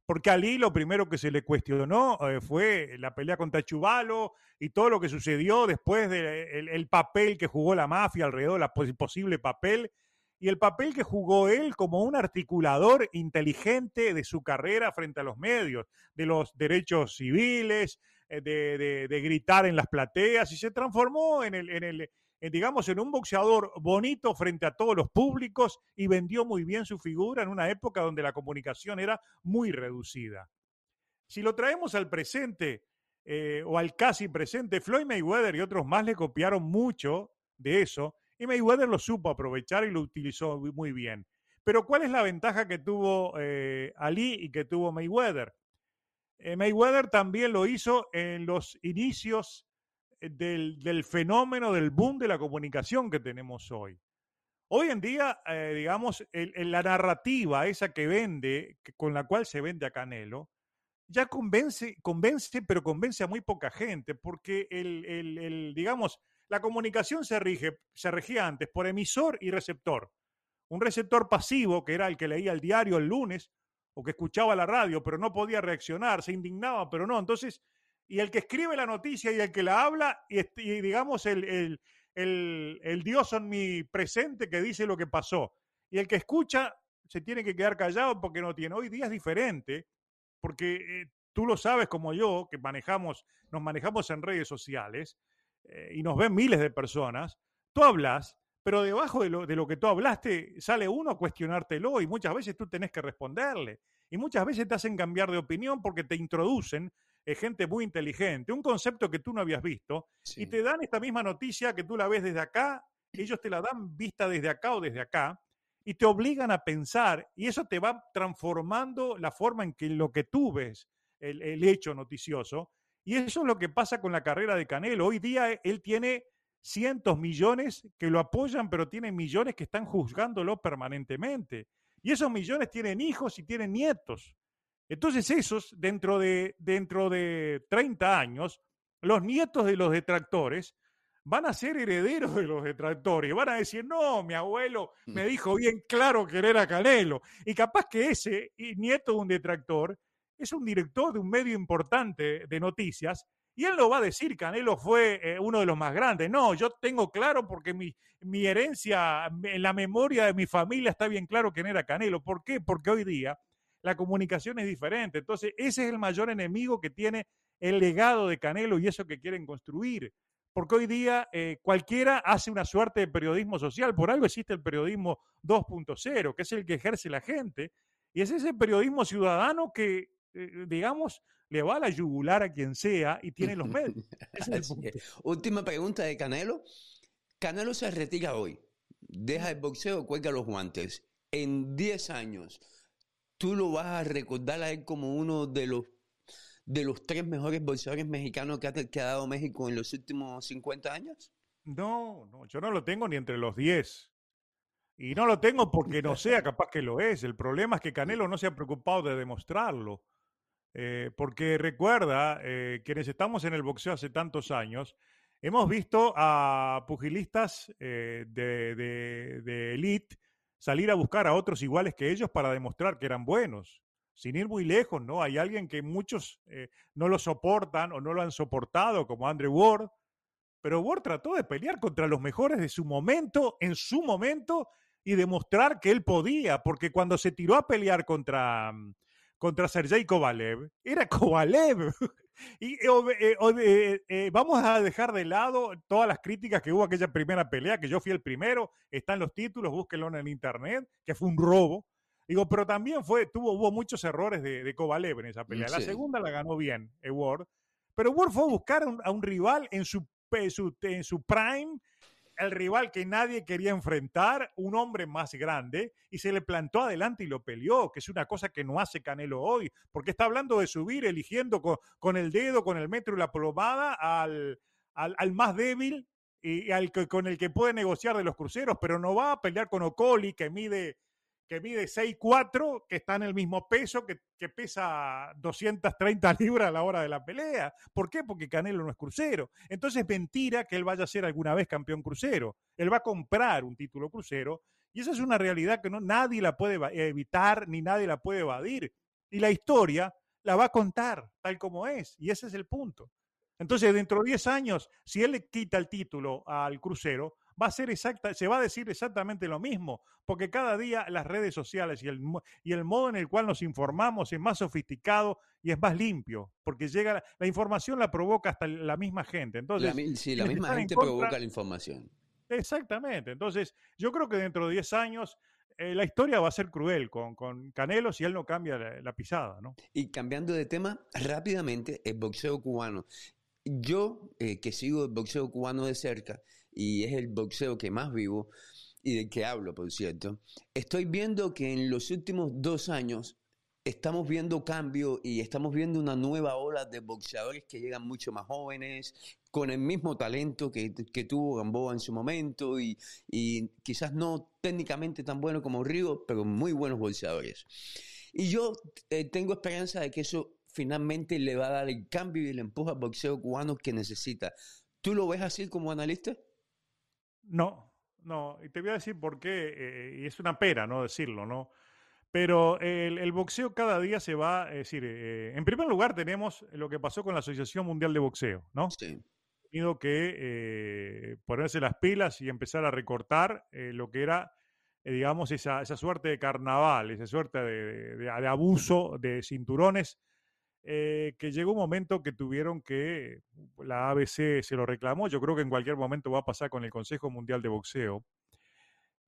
B: Porque Ali lo primero que se le cuestionó eh, fue la pelea contra Chubalo y todo lo que sucedió después del papel que jugó la mafia alrededor, el posible papel y el papel que jugó él como un articulador inteligente de su carrera frente a los medios, de los derechos civiles, eh, de, gritar en las plateas, y se transformó en el, en el digamos, en un boxeador bonito frente a todos los públicos y vendió muy bien su figura en una época donde la comunicación era muy reducida. Si lo traemos al presente eh, o al casi presente, Floyd Mayweather y otros más le copiaron mucho de eso y Mayweather lo supo aprovechar y lo utilizó muy bien. Pero ¿cuál es la ventaja que tuvo eh, Ali y que tuvo Mayweather? Eh, Mayweather también lo hizo en los inicios eh, del, fenómeno del boom de la comunicación que tenemos hoy. Hoy en día, digamos, la narrativa esa que vende, con la cual se vende a Canelo, ya convence, convence, pero convence a muy poca gente, porque el, el digamos, la comunicación se, rige, se regía antes por emisor y receptor. Un receptor pasivo, que era el que leía el diario el lunes o que escuchaba la radio, pero no podía reaccionar, se indignaba, pero no. Entonces, y el que escribe la noticia y el que la habla, y, digamos el, el, el, Dios omnipresente que dice lo que pasó. Y el que escucha se tiene que quedar callado porque no tiene. Hoy día es diferente, porque eh, tú lo sabes como yo, que manejamos, nos manejamos en redes sociales, eh, y nos ven miles de personas, tú hablas, pero debajo de lo, de lo que tú hablaste sale uno a cuestionártelo y muchas veces tú tenés que responderle. Y muchas veces te hacen cambiar de opinión porque te introducen eh, gente muy inteligente, un concepto que tú no habías visto, y te dan esta misma noticia que tú la ves desde acá, ellos te la dan vista desde acá o desde acá, y te obligan a pensar, y eso te va transformando la forma en que lo que tú ves, el hecho noticioso, y eso es lo que pasa con la carrera de Canelo. Hoy día él tiene cientos millones que lo apoyan, pero tiene millones que están juzgándolo permanentemente. Y esos millones tienen hijos y tienen nietos. Entonces esos, dentro de, dentro de 30 años, los nietos de los detractores van a ser herederos de los detractores. Van a decir, no, mi abuelo me dijo bien claro que era Canelo. Y capaz que ese nieto de un detractor es un director de un medio importante de noticias y él lo va a decir, Canelo fue eh, uno de los más grandes. No, yo tengo claro porque mi, mi herencia, en la memoria de mi familia está bien claro quién era Canelo. ¿Por qué? Porque hoy día la comunicación es diferente. Entonces, ese es el mayor enemigo que tiene el legado de Canelo y eso que quieren construir. Porque hoy día eh, cualquiera hace una suerte de periodismo social. Por algo existe el periodismo 2.0, que es el que ejerce la gente. Y es ese periodismo ciudadano que digamos, le va a la yugular a quien sea y tiene los medios.
A: Última pregunta de Canelo. Canelo se retira hoy, deja el boxeo, cuelga los guantes. En 10 años, ¿tú lo vas a recordar a él como uno de los de los tres mejores boxeadores mexicanos que ha, que dado México en los últimos 50 años?
B: No, no, yo no lo tengo ni entre los 10. Y no lo tengo porque no sea, capaz que lo es. El problema es que Canelo no se ha preocupado de demostrarlo. Eh, porque recuerda, eh, quienes estamos en el boxeo hace tantos años, hemos visto a pugilistas eh, de, elite salir a buscar a otros iguales que ellos para demostrar que eran buenos. sin ir muy lejos, ¿no? Hay alguien que muchos eh, no lo soportan o no lo han soportado, como Andrew Ward, pero Ward trató de pelear contra los mejores de su momento, en su momento, y demostrar que él podía, porque cuando se tiró a pelear contra, mm, contra Sergei Kovalev, era Kovalev. y eh, eh, eh, vamos a dejar de lado todas las críticas que hubo aquella primera pelea, que yo fui el primero, están los títulos, búsquenlo en el internet, que fue un robo. Digo, pero también fue, tuvo, hubo muchos errores de, de Kovalev en esa pelea. La segunda la ganó bien, Ward, pero Ward fue a buscar a un rival en su, su, en su prime el rival que nadie quería enfrentar, un hombre más grande, y se le plantó adelante y lo peleó, que es una cosa que no hace Canelo hoy, porque está hablando de subir, eligiendo con, el dedo, con el metro y la plomada al, al, más débil y al con el que puede negociar de los cruceros, pero no va a pelear con Ocoli, que mide que mide 6'4", que está en el mismo peso, que, que, pesa 230 libras a la hora de la pelea. ¿Por qué? Porque Canelo no es crucero. Entonces es mentira que él vaya a ser alguna vez campeón crucero. Él va a comprar un título crucero y esa es una realidad que no, nadie la puede evitar ni nadie la puede evadir. Y la historia la va a contar tal como es. Y ese es el punto. Entonces, dentro de 10 años, si él le quita el título al crucero, va a ser exacta, se va a decir exactamente lo mismo, porque cada día las redes sociales y el, y el modo en el cual nos informamos es más sofisticado y es más limpio, porque llega la, información la provoca hasta la misma gente. Entonces,
A: la, sí, la misma gente provoca la información.
B: Exactamente. Entonces, yo creo que dentro de 10 años eh, la historia va a ser cruel con, con Canelo si él no cambia la, pisada, ¿no?
A: Y cambiando de tema rápidamente, el boxeo cubano. Yo, eh, que sigo el boxeo cubano de cerca, y es el boxeo que más vivo y del que hablo, por cierto, estoy viendo que en los últimos dos años estamos viendo cambio y estamos viendo una nueva ola de boxeadores que llegan mucho más jóvenes, con el mismo talento que, tuvo Gamboa en su momento y, quizás no técnicamente tan bueno como Río, pero muy buenos boxeadores. Y yo eh, tengo esperanza de que eso finalmente le va a dar el cambio y el empuje al boxeo cubano que necesita. ¿Tú lo ves así como analista?
B: No, no, y te voy a decir por qué, eh, y es una pera no decirlo, ¿no? Pero el, boxeo cada día se va, es decir, eh, en primer lugar tenemos lo que pasó con la Asociación Mundial de Boxeo, ¿no? Sí. Tenido que eh, ponerse las pilas y empezar a recortar lo que era, digamos, esa, esa, suerte de carnaval, esa suerte de abuso de cinturones eh, que llegó un momento que tuvieron que, la ABC se lo reclamó, yo creo que en cualquier momento va a pasar con el Consejo Mundial de Boxeo.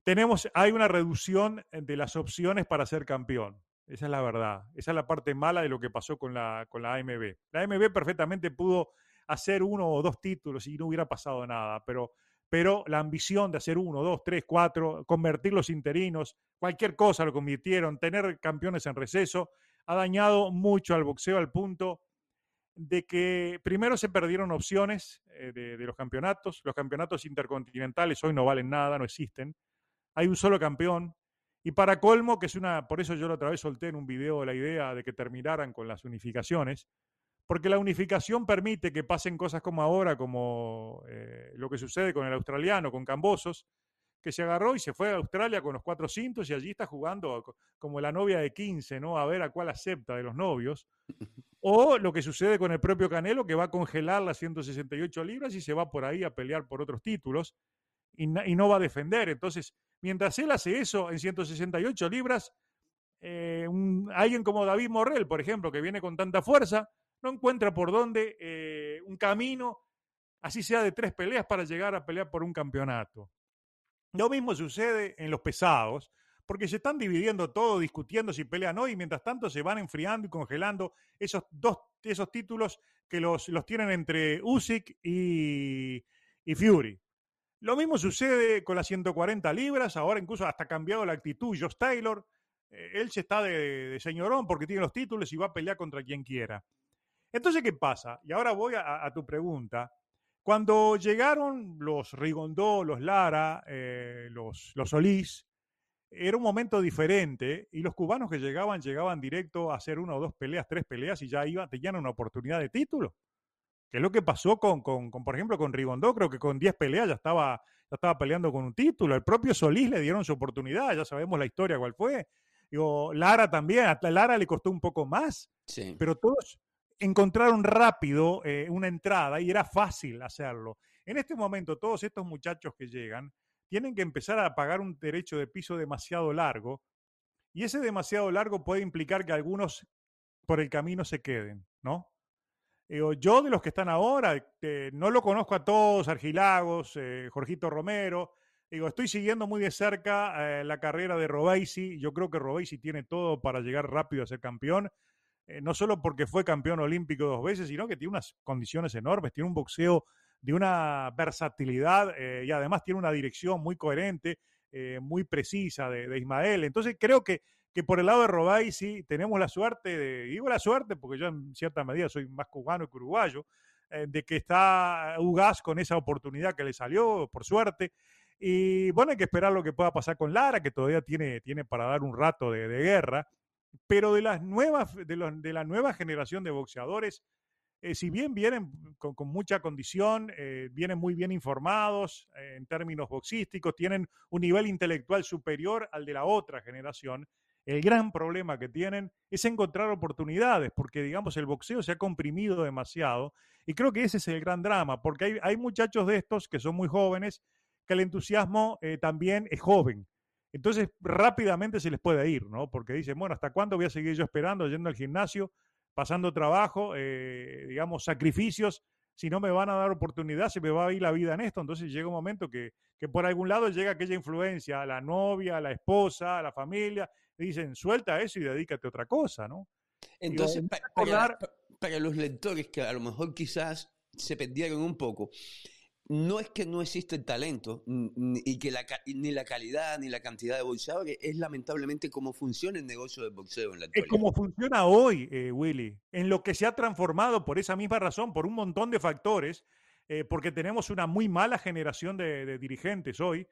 B: Tenemos, hay una reducción de las opciones para ser campeón. Esa es la verdad. Esa es la parte mala de lo que pasó con la, con la AMB. La AMB perfectamente pudo hacer uno o dos títulos y no hubiera pasado nada, pero, pero la ambición de hacer uno, dos, tres, cuatro, convertir los interinos, cualquier cosa lo convirtieron, tener campeones en receso, ha dañado mucho al boxeo al punto de que primero se perdieron opciones eh, de, los campeonatos. Los campeonatos intercontinentales hoy no valen nada, no existen. Hay un solo campeón. Y para colmo, que es una, por eso yo la otra vez solté en un video la idea de que terminaran con las unificaciones, porque la unificación permite que pasen cosas como ahora, como eh, lo que sucede con el australiano, con Cambosos, que se agarró y se fue a Australia con los cuatro cintos y allí está jugando como la novia de 15, ¿no? A ver a cuál acepta de los novios. O lo que sucede con el propio Canelo, que va a congelar las 168 libras y se va por ahí a pelear por otros títulos y, no va a defender. Entonces, mientras él hace eso en 168 libras, eh, alguien como David Morrell, por ejemplo, que viene con tanta fuerza, no encuentra por dónde eh, un camino, así sea de tres peleas, para llegar a pelear por un campeonato. Lo mismo sucede en los pesados, porque se están dividiendo todo, discutiendo si pelean hoy, y mientras tanto se van enfriando y congelando esos dos esos títulos que los, los tienen entre Usyk y, Fury. Lo mismo sucede con las 140 libras, ahora incluso hasta ha cambiado la actitud Josh Taylor. Eh, él se está de, señorón porque tiene los títulos y va a pelear contra quien quiera. Entonces, ¿qué pasa? Y ahora voy a tu pregunta. Cuando llegaron los Rigondó, los Lara, eh, los, los Solís, era un momento diferente y los cubanos que llegaban, llegaban directo a hacer una o dos peleas, tres peleas y ya iban, tenían una oportunidad de título. Que es lo que pasó con, con, por ejemplo, con Rigondó, creo que con 10 peleas ya estaba, ya estaba peleando con un título. El propio Solís le dieron su oportunidad, ya sabemos la historia cuál fue. Digo, Lara también, a Lara le costó un poco más,
A: Sí.
B: pero todos encontraron rápido eh, una entrada y era fácil hacerlo. En este momento, todos estos muchachos que llegan tienen que empezar a pagar un derecho de piso demasiado largo y ese demasiado largo puede implicar que algunos por el camino se queden, ¿no? Digo, yo de los que están ahora, eh, no lo conozco a todos, Argilagos, eh, Jorgito Romero, digo, estoy siguiendo muy de cerca eh, la carrera de Robesi, yo creo que Robesi tiene todo para llegar rápido a ser campeón, eh, no solo porque fue campeón olímpico dos veces, sino que tiene unas condiciones enormes, tiene un boxeo de una versatilidad eh, y además tiene una dirección muy coherente, eh, muy precisa de, de, Ismael. Entonces creo que, que por el lado de Robay sí tenemos la suerte, de, digo la suerte porque yo en cierta medida soy más cubano que uruguayo, de que está Ugas con esa oportunidad que le salió, por suerte. Y bueno, hay que esperar lo que pueda pasar con Lara, que todavía tiene, tiene para dar un rato de guerra. Pero de, las nuevas, de, los, de la nueva generación de boxeadores, eh, si bien vienen con, mucha condición, eh, vienen muy bien informados eh, en términos boxísticos, tienen un nivel intelectual superior al de la otra generación, el gran problema que tienen es encontrar oportunidades, porque digamos el boxeo se ha comprimido demasiado y creo que ese es el gran drama, porque hay, hay muchachos de estos que son muy jóvenes, que el entusiasmo también es joven. Entonces rápidamente se les puede ir, ¿no? Porque dicen, bueno, ¿hasta cuándo voy a seguir yo esperando, yendo al gimnasio? pasando trabajo, eh, digamos, sacrificios, si no me van a dar oportunidad, se me va a ir la vida en esto. Entonces llega un momento que, que por algún lado llega aquella influencia a la novia, a la esposa, a la familia, y dicen, suelta eso y dedícate a otra cosa, ¿no?
A: Entonces, para, para, para, los lectores que a lo mejor quizás se perdieron un poco, no es que no existe el talento y que la, ni la calidad ni la cantidad de boxeadores, es lamentablemente cómo funciona el negocio del boxeo en la actualidad.
B: Es como funciona hoy, eh, Willy, en lo que se ha transformado por esa misma razón, por un montón de factores, eh, porque tenemos una muy mala generación de, de dirigentes hoy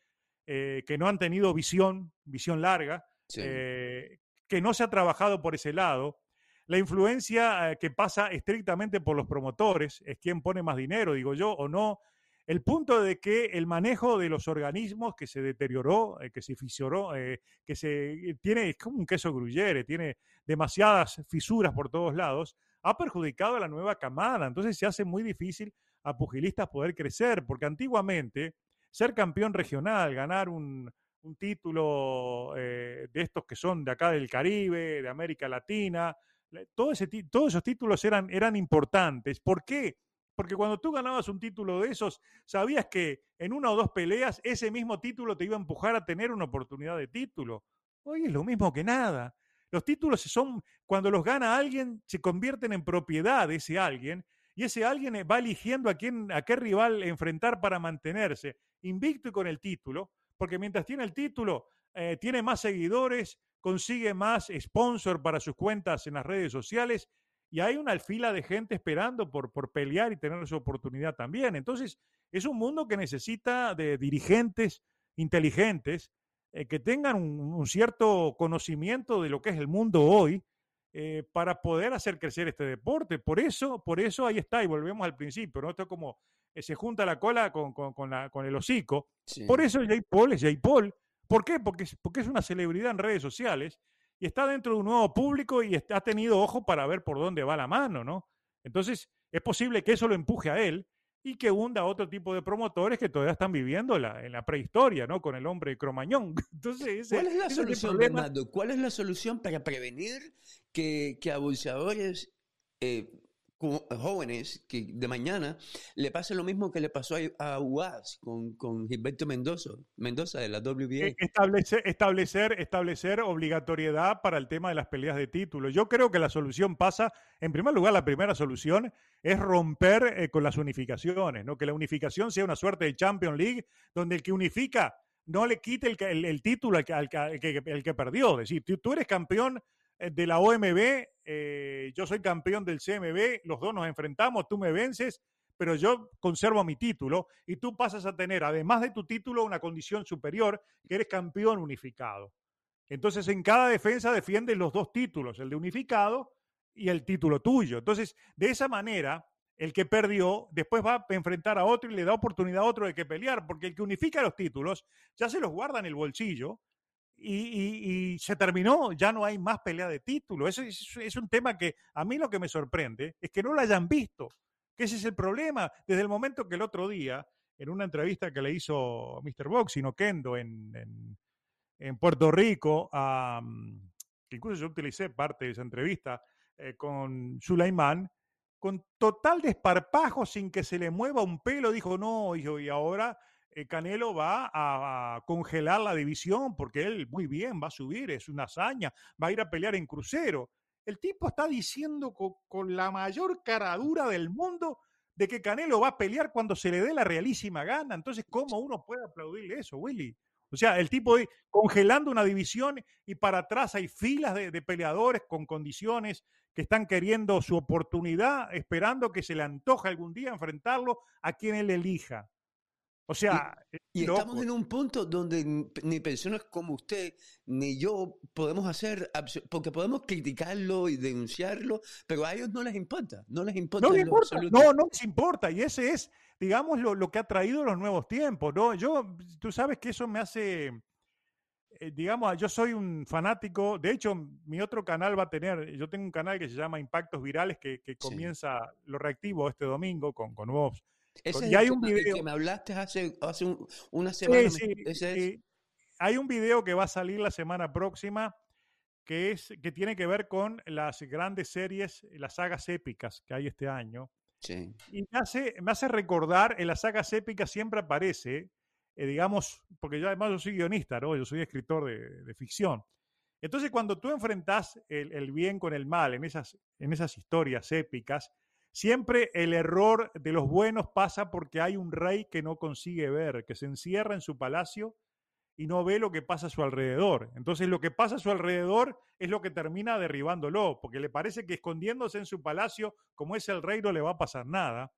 B: eh, que no han tenido visión, visión larga, sí. Eh, que no se ha trabajado por ese lado. La influencia que pasa estrictamente por los promotores es quien pone más dinero, digo yo, o no el punto de que el manejo de los organismos que se deterioró, eh, que se fisuró, eh, que se tiene, es como un queso gruyere, tiene demasiadas fisuras por todos lados, ha perjudicado a la nueva camada. Entonces se hace muy difícil a pugilistas poder crecer, porque antiguamente ser campeón regional, ganar un, título eh, de estos que son de acá del Caribe, de América Latina, todos esos títulos eran, eran importantes. ¿Por qué? Porque cuando tú ganabas un título de esos, sabías que en una o dos peleas ese mismo título te iba a empujar a tener una oportunidad de título. Hoy es lo mismo que nada. Los títulos son, cuando los gana alguien, se convierten en propiedad de ese alguien y ese alguien va eligiendo a, quién, a qué rival enfrentar para mantenerse invicto y con el título, porque mientras tiene el título, eh, tiene más seguidores, consigue más sponsor para sus cuentas en las redes sociales y hay una fila de gente esperando por, por pelear y tener su oportunidad también. Entonces, es un mundo que necesita de dirigentes inteligentes eh, que tengan un, un, cierto conocimiento de lo que es el mundo hoy eh, para poder hacer crecer este deporte. Por eso, por eso ahí está, y volvemos al principio, ¿no? Esto es como eh, se junta la cola con, con, con, la, con el hocico. Sí. Por eso Jay Paul es Jay Paul. ¿Por qué? Porque, porque es una celebridad en redes sociales y está dentro de un nuevo público y está, ha tenido ojo para ver por dónde va la mano, ¿no? Entonces, es posible que eso lo empuje a él y que hunda a otro tipo de promotores que todavía están viviendo la, en la prehistoria, ¿no? Con el hombre cromañón. Entonces,
A: ese, ¿cuál es la solución, Bernardo? ¿Cuál es la solución para prevenir que, que a bolseadores eh, jóvenes que de mañana le pase lo mismo que le pasó a, UAS con, con, Gilberto Mendoza, Mendoza de la WBA.
B: Establecer, establecer, establecer obligatoriedad para el tema de las peleas de título. Yo creo que la solución pasa, en primer lugar, la primera solución es romper eh, con las unificaciones, ¿no? que la unificación sea una suerte de Champions League donde el que unifica no le quite el, el, el título al que, al, que, al que perdió. Es decir, tú, tú eres campeón de la OMB, eh, yo soy campeón del CMB, los dos nos enfrentamos, tú me vences, pero yo conservo mi título y tú pasas a tener, además de tu título, una condición superior, que eres campeón unificado. Entonces, en cada defensa defiendes los dos títulos, el de unificado y el título tuyo. Entonces, de esa manera, el que perdió después va a enfrentar a otro y le da oportunidad a otro de que pelear, porque el que unifica los títulos ya se los guarda en el bolsillo y, se terminó, ya no hay más pelea de título. Eso es, un tema que a mí lo que me sorprende es que no lo hayan visto, que ese es el problema. Desde el momento que el otro día, en una entrevista que le hizo Mr. Boxing o Kendo en, Puerto Rico, que incluso yo utilicé parte de esa entrevista eh, con Sulaimán, con total desparpajo, sin que se le mueva un pelo, dijo, no, y ahora eh, Canelo va a, congelar la división porque él muy bien va a subir, es una hazaña, va a ir a pelear en crucero. El tipo está diciendo con, la mayor caradura del mundo de que Canelo va a pelear cuando se le dé la realísima gana. Entonces, ¿cómo uno puede aplaudirle eso, Willy? O sea, el tipo congelando una división y para atrás hay filas de, de, peleadores con condiciones que están queriendo su oportunidad, esperando que se le antoje algún día enfrentarlo a quien él elija. O sea,
A: y, estamos en un punto donde ni personas como usted ni yo podemos hacer, porque podemos criticarlo y denunciarlo, pero a ellos no les importa, no les importa.
B: No les importa, no, no les importa. Y ese es, digamos, lo, lo, que ha traído los nuevos tiempos, ¿no? Yo, tú sabes que eso me hace, eh, digamos, yo soy un fanático, de hecho, mi otro canal va a tener, yo tengo un canal que se llama Impactos Virales, que, que comienza lo reactivo este domingo con, con nuevos
A: ese es hay un video que me hablaste hace, hace una semana.
B: Sí, sí, Hay un video que va a salir la semana próxima que, es, que tiene que ver con las grandes series, las sagas épicas que hay este año. Sí. Y me hace, me hace recordar, en las sagas épicas siempre aparece, eh, digamos, porque yo además yo soy guionista, ¿no? Yo soy escritor de, de ficción. Entonces, cuando tú enfrentas el, el, bien con el mal en esas, en esas historias épicas, Siempre el error de los buenos pasa porque hay un rey que no consigue ver, que se encierra en su palacio y no ve lo que pasa a su alrededor. Entonces lo que pasa a su alrededor es lo que termina derribándolo, porque le parece que escondiéndose en su palacio, como es el rey, no le va a pasar nada.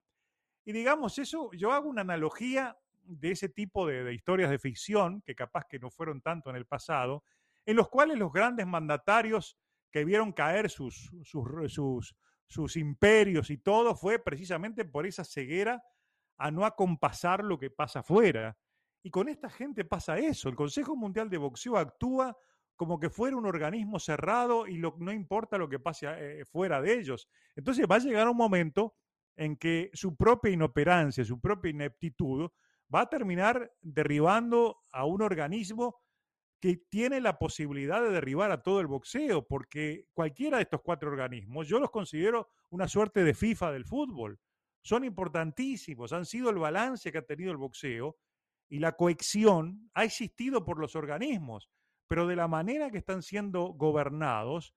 B: Y digamos, eso, yo hago una analogía de ese tipo de, historias de ficción, que capaz que no fueron tanto en el pasado, en los cuales los grandes mandatarios que vieron caer sus, sus, sus imperios y todo fue precisamente por esa ceguera a no acompasar lo que pasa afuera. Y con esta gente pasa eso. El Consejo Mundial de Boxeo actúa como que fuera un organismo cerrado y no importa lo que pase eh, fuera de ellos. Entonces va a llegar un momento en que su propia inoperancia, su propia ineptitud, va a terminar derribando a un organismo que tiene la posibilidad de derribar a todo el boxeo, porque cualquiera de estos cuatro organismos, yo los considero una suerte de FIFA del fútbol. Son importantísimos, han sido el balance que ha tenido el boxeo y la cohesión ha existido por los organismos, pero de la manera que están siendo gobernados,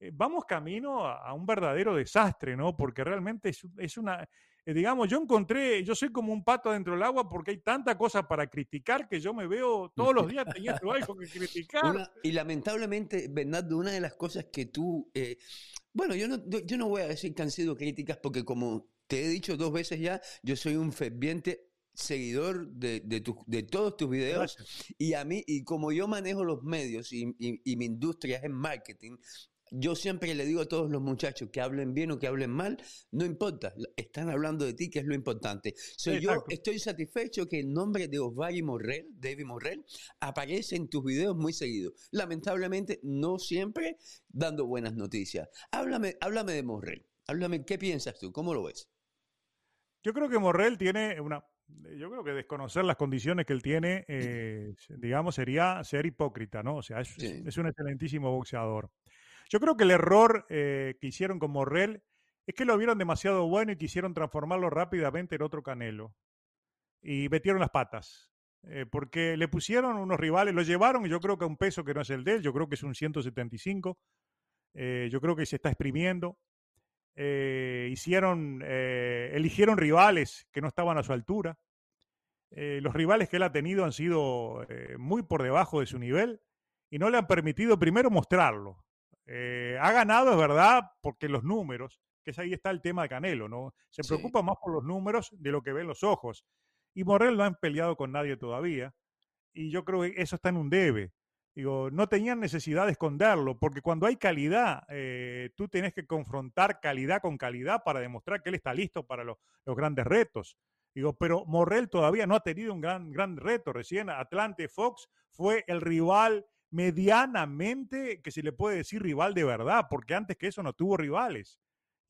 B: eh, vamos camino a, un verdadero desastre, ¿no? Porque realmente es una, eh, digamos, yo encontré, yo soy como un pato dentro del agua porque hay tanta cosa para criticar que yo me veo todos los días teniendo algo que criticar.
A: y lamentablemente, Bernardo, una de las cosas que tú, eh, bueno, yo no, yo no voy a decir que han sido críticas porque como te he dicho dos veces ya, yo soy un ferviente seguidor de, de, de todos tus videos y a mí, y como yo manejo los medios y, y mi industria es en marketing, yo siempre le digo a todos los muchachos que hablen bien o que hablen mal, no importa, están hablando de ti, que es lo importante. yo estoy satisfecho que el nombre de Osvaldo Morrell, David Morrell, aparece en tus videos muy seguido. Lamentablemente, no siempre dando buenas noticias. Háblame, háblame de Morrell. Háblame, ¿qué piensas tú? ¿Cómo lo ves?
B: Yo creo que Morrell tiene una. Yo creo que desconocer las condiciones que él tiene, eh, digamos, sería ser hipócrita, ¿no? O sea, es, es un excelentísimo boxeador. Yo creo que el error eh, que hicieron con Morrell es que lo vieron demasiado bueno y quisieron transformarlo rápidamente en otro Canelo. Y metieron las patas. Eh, porque le pusieron unos rivales, lo llevaron, yo creo que a un peso que no es el de él, yo creo que es un 175. Eh, yo creo que se está exprimiendo. hicieron, eligieron rivales que no estaban a su altura. los rivales que él ha tenido han sido muy por debajo de su nivel y no le han permitido primero mostrarlo. Eh, ha ganado, es verdad, porque los números, que es ahí está el tema de Canelo, ¿no? Se preocupa más por los números de lo que ven los ojos. Y Morrell no han peleado con nadie todavía. Y yo creo que eso está en un debe. Digo, no tenían necesidad de esconderlo, porque cuando hay calidad, eh, tú tienes que confrontar calidad con calidad para demostrar que él está listo para los, grandes retos. Digo, pero Morrell todavía no ha tenido un gran, gran reto. Recién Atlante Fox fue el rival medianamente que se le puede decir rival de verdad, porque antes que eso no tuvo rivales.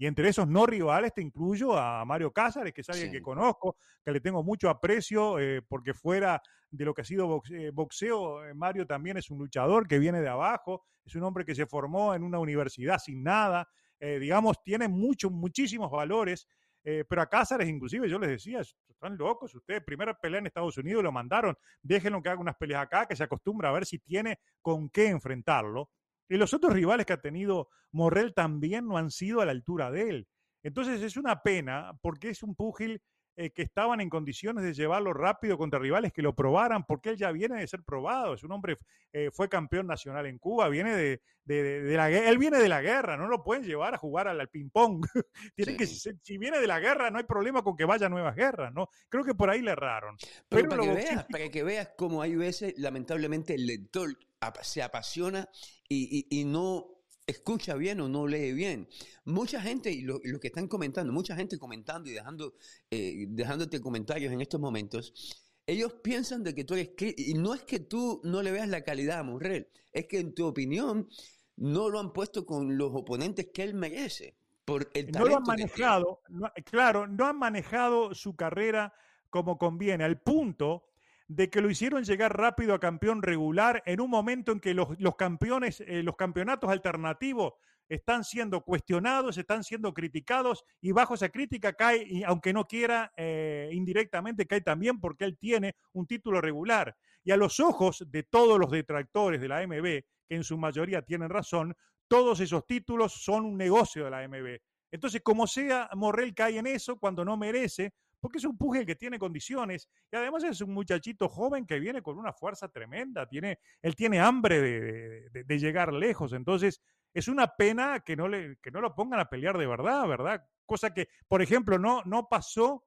B: Y entre esos no rivales te incluyo a Mario Cázares, que es alguien que conozco, que le tengo mucho aprecio, eh, porque fuera de lo que ha sido eh, boxeo, eh, Mario también es un luchador que viene de abajo, es un hombre que se formó en una universidad sin nada, digamos, tiene muchos, muchísimos valores. Pero a Cázares, inclusive, yo les decía, están locos ustedes, primera pelea en Estados Unidos, lo mandaron, déjenlo que haga unas peleas acá, que se acostumbra a ver si tiene con qué enfrentarlo. Y los otros rivales que ha tenido Morrell también no han sido a la altura de él. Entonces es una pena porque es un púgil eh, que estaban en condiciones de llevarlo rápido contra rivales que lo probaran, porque él ya viene de ser probado. Es un hombre, eh, fue campeón nacional en Cuba, viene de, de, la él viene de la guerra, no lo pueden llevar a jugar al, ping-pong. Tiene que, si viene de la guerra, no hay problema con que vaya a nuevas guerras, ¿no? Creo que por ahí le erraron.
A: Pero, para, que veas, para que veas cómo hay veces, lamentablemente, el lector se apasiona y, no escucha bien o no lee bien. Mucha gente, y lo, que están comentando, mucha gente comentando y dejando, eh, dejándote comentarios en estos momentos, ellos piensan de que tú eres... Y no es que tú no le veas la calidad a Morrell, es que en tu opinión no lo han puesto con los oponentes que él merece. Por el
B: no lo han manejado, claro, no han manejado su carrera como conviene, al punto de que lo hicieron llegar rápido a campeón regular en un momento en que los, campeones, eh, los campeonatos alternativos están siendo cuestionados, están siendo criticados y bajo esa crítica cae, y aunque no quiera, eh, indirectamente cae también porque él tiene un título regular. Y a los ojos de todos los detractores de la MB, que en su mayoría tienen razón, todos esos títulos son un negocio de la MB. Entonces, como sea, Morrell cae en eso cuando no merece, porque es un pugil que tiene condiciones y además es un muchachito joven que viene con una fuerza tremenda, tiene, él tiene hambre de, llegar lejos, entonces es una pena que no, le, que no lo pongan a pelear de verdad, ¿verdad? Cosa que, por ejemplo, no, no pasó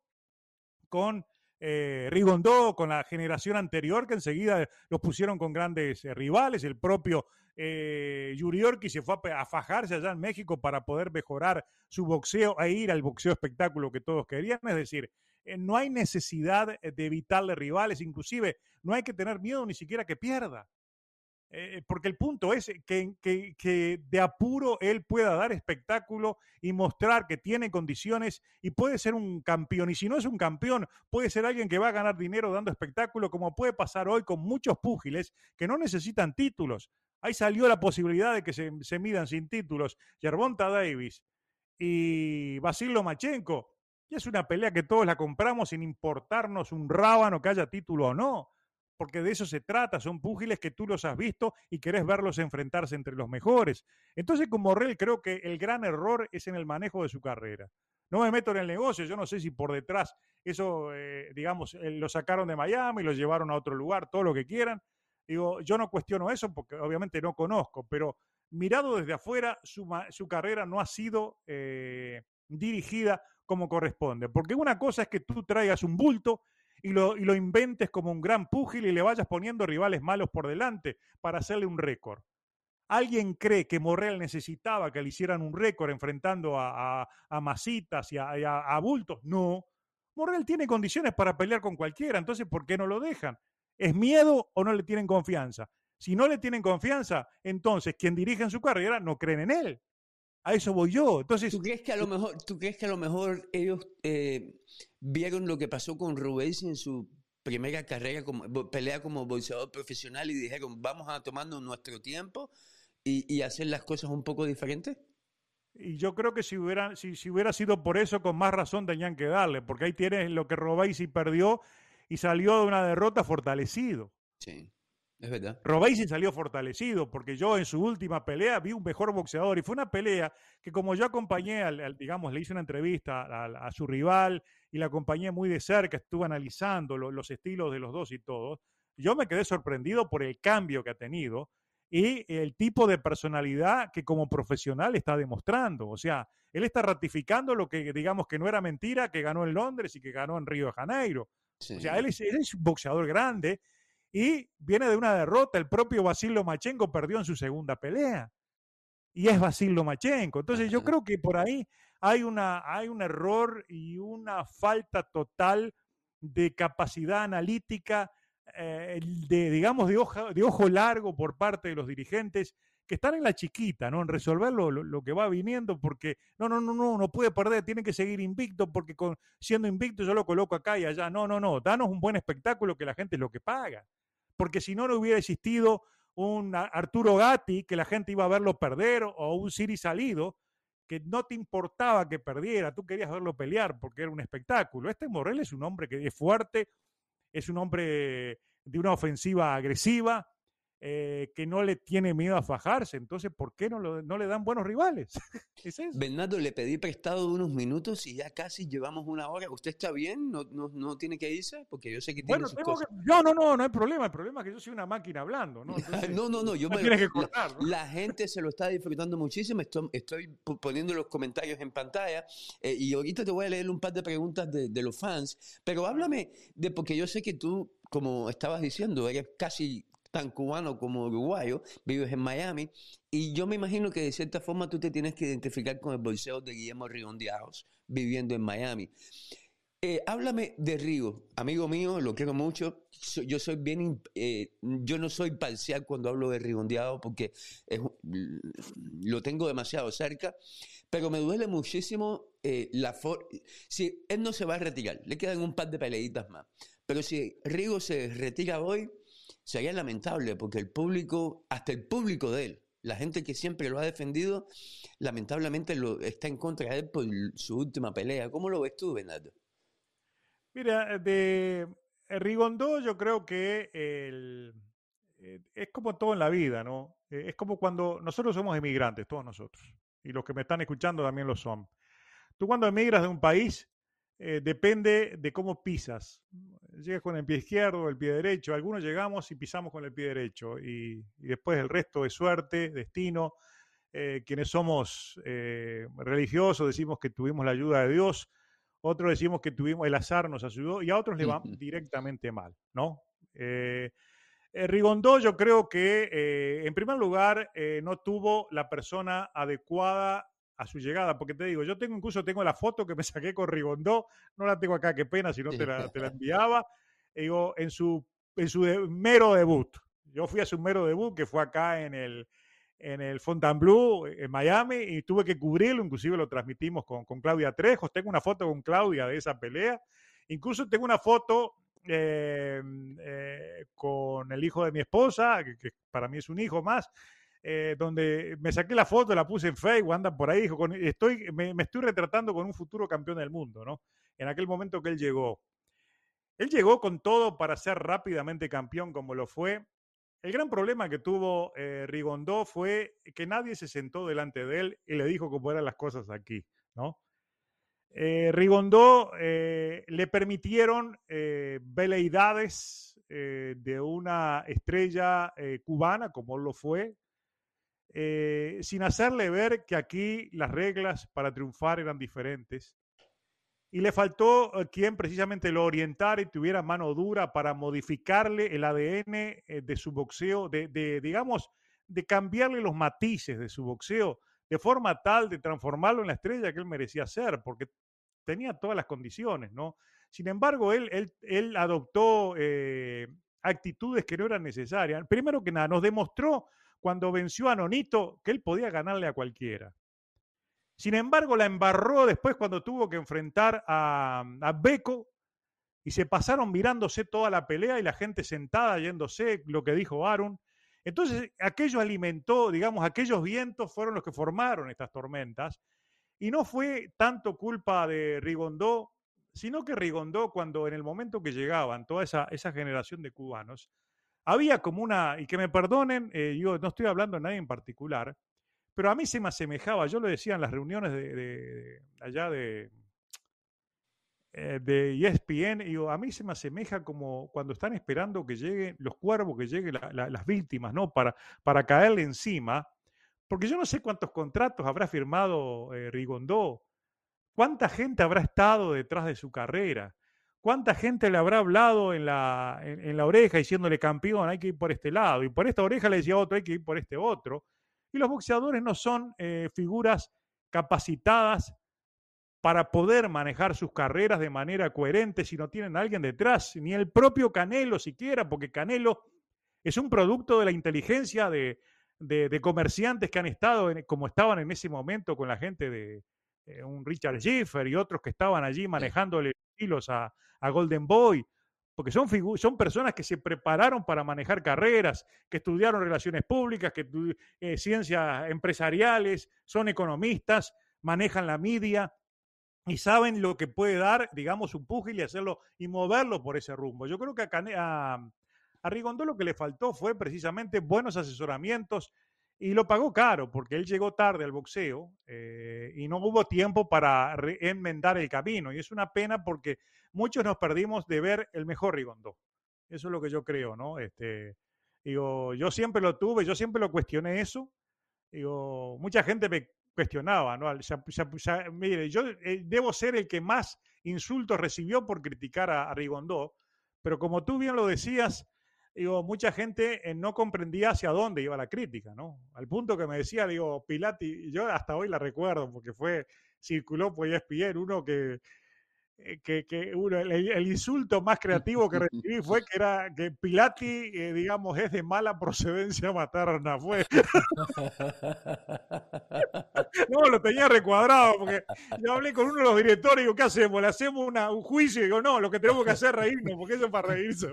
B: con eh, Rigondó, con la generación anterior, que enseguida los pusieron con grandes eh, rivales, el propio eh, Yuriorki se fue a, fajarse allá en México para poder mejorar su boxeo e ir al boxeo espectáculo que todos querían. Es decir, eh, no hay necesidad de evitarle rivales, inclusive no hay que tener miedo ni siquiera que pierda. Eh, porque el punto es que, que, de apuro él pueda dar espectáculo y mostrar que tiene condiciones y puede ser un campeón. Y si no es un campeón, puede ser alguien que va a ganar dinero dando espectáculo, como puede pasar hoy con muchos púgiles que no necesitan títulos. Ahí salió la posibilidad de que se, se midan sin títulos. Yerbonta Davis y Basil Lomachenko. Y es una pelea que todos la compramos sin importarnos un rábano que haya título o no. Porque de eso se trata. Son púgiles que tú los has visto y querés verlos enfrentarse entre los mejores. Entonces, con Morrell, creo que el gran error es en el manejo de su carrera. No me meto en el negocio, yo no sé si por detrás eso, eh, digamos, eh, lo sacaron de Miami, lo llevaron a otro lugar, todo lo que quieran, Digo, yo no cuestiono eso porque obviamente no conozco, pero mirado desde afuera, su, carrera no ha sido eh, dirigida como corresponde. Porque una cosa es que tú traigas un bulto y lo, y lo inventes como un gran púgil y le vayas poniendo rivales malos por delante para hacerle un récord. ¿Alguien cree que Morrell necesitaba que le hicieran un récord enfrentando a, a, Masitas y a, a, Bultos? No. Morrell tiene condiciones para pelear con cualquiera, entonces ¿por qué no lo dejan? ¿Es miedo o no le tienen confianza? Si no le tienen confianza, entonces quien dirige en su carrera no creen en él. A eso voy yo. Entonces,
A: ¿Tú crees que a lo mejor, ¿tú crees que a lo mejor ellos eh, vieron lo que pasó con Rubens en su primera carrera como pelea como boxeador profesional y dijeron vamos a tomarnos nuestro tiempo y, hacer las cosas un poco diferentes?
B: Y yo creo que si hubiera, si, si, hubiera sido por eso, con más razón tenían que darle, porque ahí tienes lo que y perdió y salió de una derrota fortalecido.
A: Sí, es verdad.
B: Salió fortalecido porque yo en su última pelea vi un mejor boxeador y fue una pelea que como yo acompañé, al, digamos, le hice una entrevista a, su rival y la acompañé muy de cerca, estuve analizando los estilos de los dos y todo, yo me quedé sorprendido por el cambio que ha tenido y el tipo de personalidad que como profesional está demostrando. O sea, él está ratificando lo que digamos que no era mentira, que ganó en Londres y que ganó en Río de Janeiro. O sea, él es, un boxeador grande y viene de una derrota. El propio Basil Lomachenko perdió en su segunda pelea. Y es Basil Lomachenko. Entonces yo creo que por ahí hay, una, hay un error y una falta total de capacidad analítica eh, de, digamos, de, de ojo largo por parte de los dirigentes que están en la chiquita, ¿no? En resolver lo, que va viniendo, porque no, no, no, no, no puede perder, tiene que seguir invicto, porque con, siendo invicto yo lo coloco acá y allá. No, no, no, danos un buen espectáculo que la gente es lo que paga. Porque si no, no hubiera existido un Arturo Gatti, que la gente iba a verlo perder, o un Siri Salido, que no te importaba que perdiera, tú querías verlo pelear porque era un espectáculo. Este Morel es un hombre que es fuerte, es un hombre de una ofensiva agresiva, eh, que no le tiene miedo a fajarse. Entonces, ¿por qué no, no le dan buenos rivales?
A: Bernardo, le pedí prestado unos minutos y ya casi llevamos una hora. ¿Usted está bien? ¿No, no, tiene que irse? Porque yo sé que tiene
B: bueno, No, no, no, no hay problema. El problema es que yo soy una máquina hablando. No,
A: no, no, no, Yo me...
B: que cortar,
A: la, gente se lo está disfrutando muchísimo. Estoy, poniendo los comentarios en pantalla eh, y ahorita te voy a leer un par de preguntas de, de los fans. Pero háblame de, porque yo sé que tú como estabas diciendo, eres casi tan cubano como uruguayo, vives en Miami, y yo me imagino que de cierta forma tú te tienes que identificar con el bolseo de Guillermo Rigondeados, viviendo en Miami. Eh, háblame de Rigo, amigo mío, lo quiero mucho. Yo soy bien, eh, yo no soy parcial cuando hablo de Rigondeado porque lo tengo demasiado cerca, pero me duele muchísimo eh, la forma. Si él no se va a retirar, le quedan un par de peleitas más, pero si Rigo se retira hoy, sería lamentable porque el público, hasta el público de él, la gente que siempre lo ha defendido, lamentablemente lo, está en contra de él por su última pelea. ¿Cómo lo ves tú, Bernardo?
B: Mira, de Rigondó yo creo que eh, es como todo en la vida, ¿no? Eh, es como cuando nosotros somos emigrantes, todos nosotros, y los que me están escuchando también lo son. Tú cuando emigras de un país, eh, depende de cómo pisas. Llegas con el pie izquierdo el pie derecho. Algunos llegamos y pisamos con el pie derecho y, después el resto es suerte, destino. Eh, quienes somos eh, religiosos decimos que tuvimos la ayuda de Dios, otros decimos que tuvimos el azar nos ayudó y a otros le va directamente mal, ¿no? Rigondó yo creo que en primer lugar no tuvo la persona adecuada a su llegada, porque te digo, yo tengo incluso tengo la foto que me saqué con Rigondó, no la tengo acá, qué pena si no te la, te la enviaba, digo, en su, en su mero debut. Yo fui a su mero debut, que fue acá en el, en el Fontainebleau, en Miami, y tuve que cubrirlo, inclusive lo transmitimos con, con Claudia Trejos, tengo una foto con Claudia de esa pelea, incluso tengo una foto eh, eh, con el hijo de mi esposa, que, que, para mí es un hijo más, eh, donde me saqué la foto, la puse en Facebook, andan por ahí, estoy, me, estoy retratando con un futuro campeón del mundo, ¿no? En aquel momento que él llegó. Él llegó con todo para ser rápidamente campeón como lo fue. El gran problema que tuvo eh, Rigondó fue que nadie se sentó delante de él y le dijo cómo eran las cosas aquí, ¿no? Eh, Rigondó le permitieron veleidades de una estrella cubana, como lo fue, eh, sin hacerle ver que aquí las reglas para triunfar eran diferentes. Y le faltó eh, quien precisamente lo orientara y tuviera mano dura para modificarle el ADN eh, de su boxeo, de, digamos, de cambiarle los matices de su boxeo, de forma tal de transformarlo en la estrella que él merecía ser, porque tenía todas las condiciones, ¿no? Sin embargo, él, él, él adoptó actitudes que no eran necesarias. Primero que nada, nos demostró cuando venció a Nonito que él podía ganarle a cualquiera. Sin embargo, la embarró después cuando tuvo que enfrentar a, a Beco y se pasaron mirándose toda la pelea y la gente sentada yéndose lo que dijo Aaron. Entonces, aquello alimentó, digamos, aquellos vientos fueron los que formaron estas tormentas. Y no fue tanto culpa de Rigondó, sino que Rigondó, cuando en el momento que llegaban toda esa, esa generación de cubanos, había como una, y que me perdonen, eh, yo no estoy hablando de nadie en particular, pero a mí se me asemejaba, yo lo decía en las reuniones de, allá de, eh, de ESPN, y a mí se me asemeja como cuando están esperando que lleguen los cuervos, que lleguen las víctimas, ¿no? Para, para caerle encima, porque yo no sé cuántos contratos habrá firmado eh, Rigondó, cuánta gente habrá estado detrás de su carrera. ¿Cuánta gente le habrá hablado en la, en, la oreja diciéndole campeón, hay que ir por este lado? Y por esta oreja le decía otro, hay que ir por este otro. Y los boxeadores no son eh, figuras capacitadas para poder manejar sus carreras de manera coherente si no tienen a alguien detrás, ni el propio Canelo siquiera, porque Canelo es un producto de la inteligencia de, comerciantes que han estado como estaban en ese momento con la gente de eh, un Richard Schiffer y otros que estaban allí manejándole a, a Golden Boy porque son, son personas que se prepararon para manejar carreras, que estudiaron relaciones públicas, que eh, ciencias empresariales, son economistas, manejan la media y saben lo que puede dar, digamos, un pugil y hacerlo y moverlo por ese rumbo. Yo creo que a, a, Rigondó lo que le faltó fue precisamente buenos asesoramientos y lo pagó caro porque él llegó tarde al boxeo eh, y no hubo tiempo para enmendar el camino. Y es una pena porque muchos nos perdimos de ver el mejor Rigondó. Eso es lo que yo creo, ¿no? Este, digo, yo siempre lo tuve, yo siempre lo cuestioné eso. Digo, mucha gente me cuestionaba, ¿no? mire, yo eh, debo ser el que más insultos recibió por criticar a, Rigondó, pero como tú bien lo decías, digo, mucha gente eh, no comprendía hacia dónde iba la crítica, ¿no? Al punto que me decía, digo, Pilati, yo hasta hoy la recuerdo porque fue, circuló por ESPN, uno que eh, que, que uno, el, insulto más creativo que recibí fue que era que Pilati, eh, digamos, es de mala procedencia materna. Fue. no, lo tenía recuadrado porque yo hablé con uno de los directores y digo, ¿qué hacemos? ¿Le hacemos un juicio? Y digo, no, lo que tenemos que hacer es reírnos, porque eso es para reírse.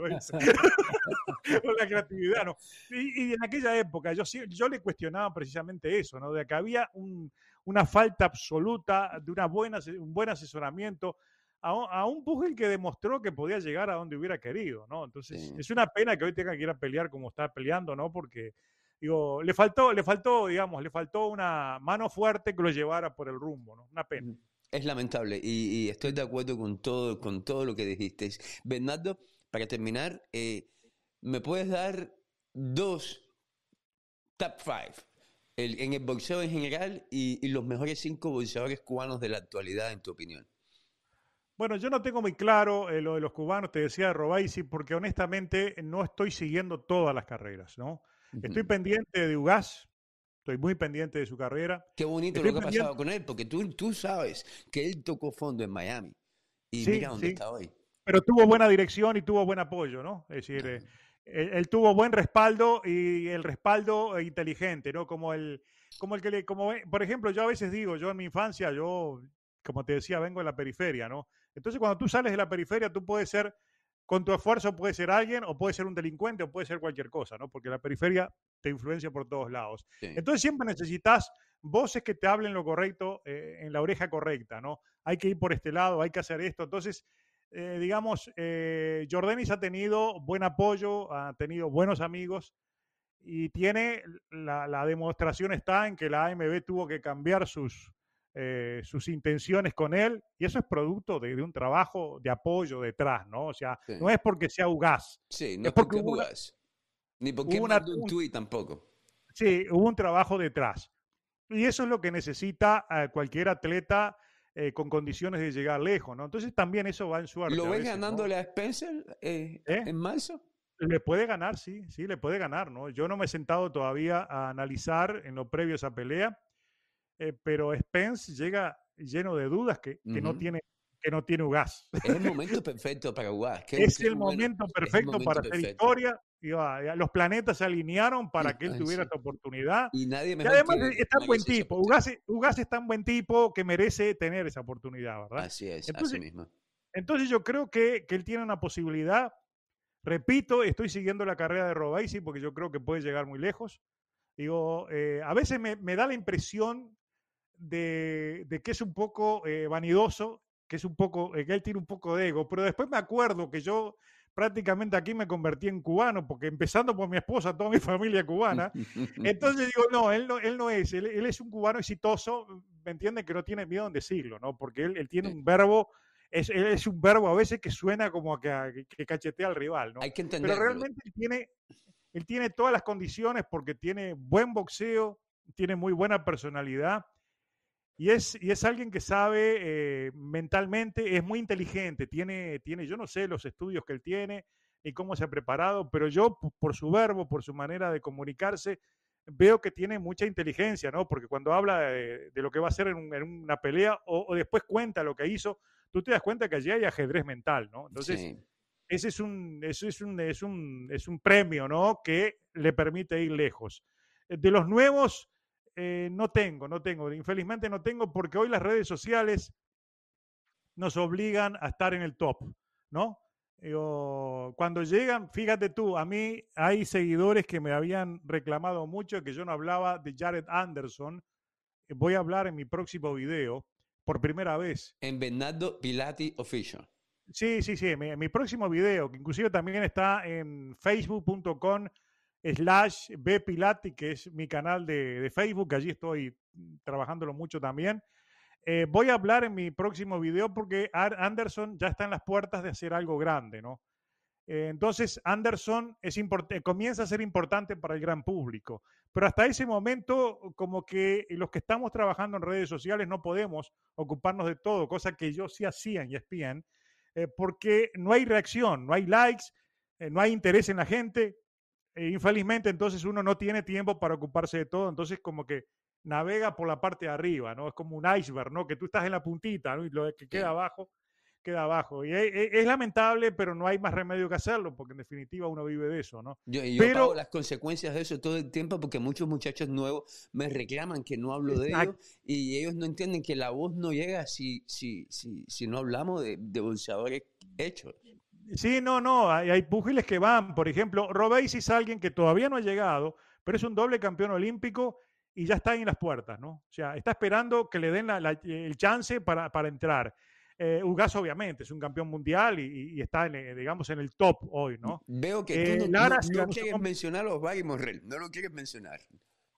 B: Con la creatividad, ¿no? Y, en aquella época yo, yo le cuestionaba precisamente eso, ¿no? De que había un, una falta absoluta de una buena, un buen asesoramiento a, un Pugil que demostró que podía llegar a donde hubiera querido, ¿no? Entonces, es una pena que hoy tenga que ir a pelear como está peleando, ¿no? Porque, digo, le faltó, le faltó, digamos, le faltó una mano fuerte que lo llevara por el rumbo, ¿no? Una pena.
A: Es lamentable y, estoy de acuerdo con todo, con todo lo que dijiste. Bernardo, para terminar, eh, ¿me puedes dar dos top five en el boxeo en general y, y los mejores cinco boxeadores cubanos de la actualidad, en tu opinión?
B: Bueno, yo no tengo muy claro eh, lo de los cubanos, te decía de Robaisi, porque honestamente no estoy siguiendo todas las carreras, ¿no? Estoy pendiente de Ugas, estoy muy pendiente de su carrera.
A: Qué bonito lo que ha pasado con él, porque tú, tú sabes que él tocó fondo en Miami y mira dónde está hoy.
B: Pero tuvo buena dirección y tuvo buen apoyo, ¿no? Es decir, eh, él, tuvo buen respaldo y el respaldo inteligente, ¿no? Como el, como el que le, como, por ejemplo, yo a veces digo, yo en mi infancia, yo, como te decía, vengo de la periferia, ¿no? Entonces, cuando tú sales de la periferia, tú puedes ser, con tu esfuerzo, puedes ser alguien, o puedes ser un delincuente, o puedes ser cualquier cosa, ¿no? Porque la periferia te influencia por todos lados. Entonces, siempre necesitas voces que te hablen lo correcto, eh, en la oreja correcta, ¿no? Hay que ir por este lado, hay que hacer esto. Entonces, eh, digamos, eh, Jordanis ha tenido buen apoyo, ha tenido buenos amigos y tiene, la, la, demostración está en que la AMB tuvo que cambiar sus, eh, sus intenciones con él, y eso es producto de, un trabajo de apoyo detrás, ¿no? O sea, no es porque sea Ugas.
A: Sí, no es porque Ugas. Ni porque una, un tuit tampoco.
B: Sí, hubo un trabajo detrás. Y eso es lo que necesita eh, cualquier atleta eh, con condiciones de llegar lejos, ¿no? Entonces también eso va en su
A: ¿Lo ves ganándole a Spencer en marzo?
B: Le puede ganar, sí, sí, le puede ganar, ¿no? Yo no me he sentado todavía a analizar en lo previo a esa pelea, eh, pero Spence llega lleno de dudas que, que no tiene que no tiene Ugas.
A: Es el momento perfecto para Ugas.
B: Es el momento perfecto para hacer historia. Y, los planetas se alinearon para que él tuviera esta oportunidad.
A: Y nadie
B: y además está un buen tipo. Ugas, Ugas es tan buen tipo que merece tener esa oportunidad, ¿verdad?
A: Así es, entonces, así mismo.
B: Entonces yo creo que, que, él tiene una posibilidad. Repito, estoy siguiendo la carrera de Robaisi porque yo creo que puede llegar muy lejos. Digo, eh, a veces me, me, da la impresión de, que es un poco eh, vanidoso, que es un poco, eh, que él tiene un poco de ego, pero después me acuerdo que yo prácticamente aquí me convertí en cubano, porque empezando por mi esposa, toda mi familia cubana, entonces digo, no, él no, él no es, él, es un cubano exitoso, me entiende que no tiene miedo en decirlo, ¿no? Porque él, él tiene un verbo es, es, un verbo a veces que suena como que, que cachetea al rival, ¿no?
A: Hay que
B: Pero realmente él tiene, él tiene todas las condiciones porque tiene buen boxeo, tiene muy buena personalidad y es, y es alguien que sabe eh, mentalmente, es muy inteligente, tiene, tiene, yo no sé los estudios que él tiene y cómo se ha preparado, pero yo por su verbo, por su manera de comunicarse, veo que tiene mucha inteligencia, ¿no? Porque cuando habla de, lo que va a hacer en, una pelea o, después cuenta lo que hizo, tú te das cuenta que allí hay ajedrez mental, ¿no? Entonces, ese es un, es un, es, un, es un premio, ¿no? Que le permite ir lejos. De los nuevos, eh, no tengo, no tengo. Infelizmente no tengo porque hoy las redes sociales nos obligan a estar en el top, ¿no? cuando llegan, fíjate tú, a mí hay seguidores que me habían reclamado mucho que yo no hablaba de Jared Anderson. Voy a hablar en mi próximo video por primera vez.
A: En Bernardo Pilati Official.
B: Sí, sí, sí, mi, mi próximo video, que inclusive también está en facebook.com slash bpilati, que es mi canal de, de Facebook, allí estoy trabajándolo mucho también. Eh, voy a hablar en mi próximo video porque Anderson ya está en las puertas de hacer algo grande, ¿no? Eh, entonces, Anderson es comienza a ser importante para el gran público, pero hasta ese momento, como que los que estamos trabajando en redes sociales no podemos ocuparnos de todo, cosa que yo sí hacía en ESPN, eh, porque no hay reacción, no hay likes, no hay interés en la gente. Infelizmente, entonces uno no tiene tiempo para ocuparse de todo, entonces como que navega por la parte de arriba, ¿no? Es como un iceberg, ¿no? Que tú estás en la puntita, ¿no? Y lo que queda abajo, queda abajo. Y es, lamentable, pero no hay más remedio que hacerlo, porque en definitiva uno vive de eso, ¿no?
A: Yo, yo pero, las consecuencias de eso todo el tiempo, porque muchos muchachos nuevos me reclaman que no hablo de ellos, y ellos no entienden que la voz no llega si, si, si, si no hablamos de, de bolseadores hechos.
B: Sí, no, no, hay, hay púgiles que van, por ejemplo, Robéis es alguien que todavía no ha llegado, pero es un doble campeón olímpico y ya está en las puertas, ¿no? O sea, está esperando que le den el chance para, entrar. Eh, Ugas obviamente es un campeón mundial y, está, en, eh, digamos, en el top hoy, ¿no?
A: Veo que tú eh, no, quieres mencionar a Osvaldo Morrell, no lo quieres mencionar.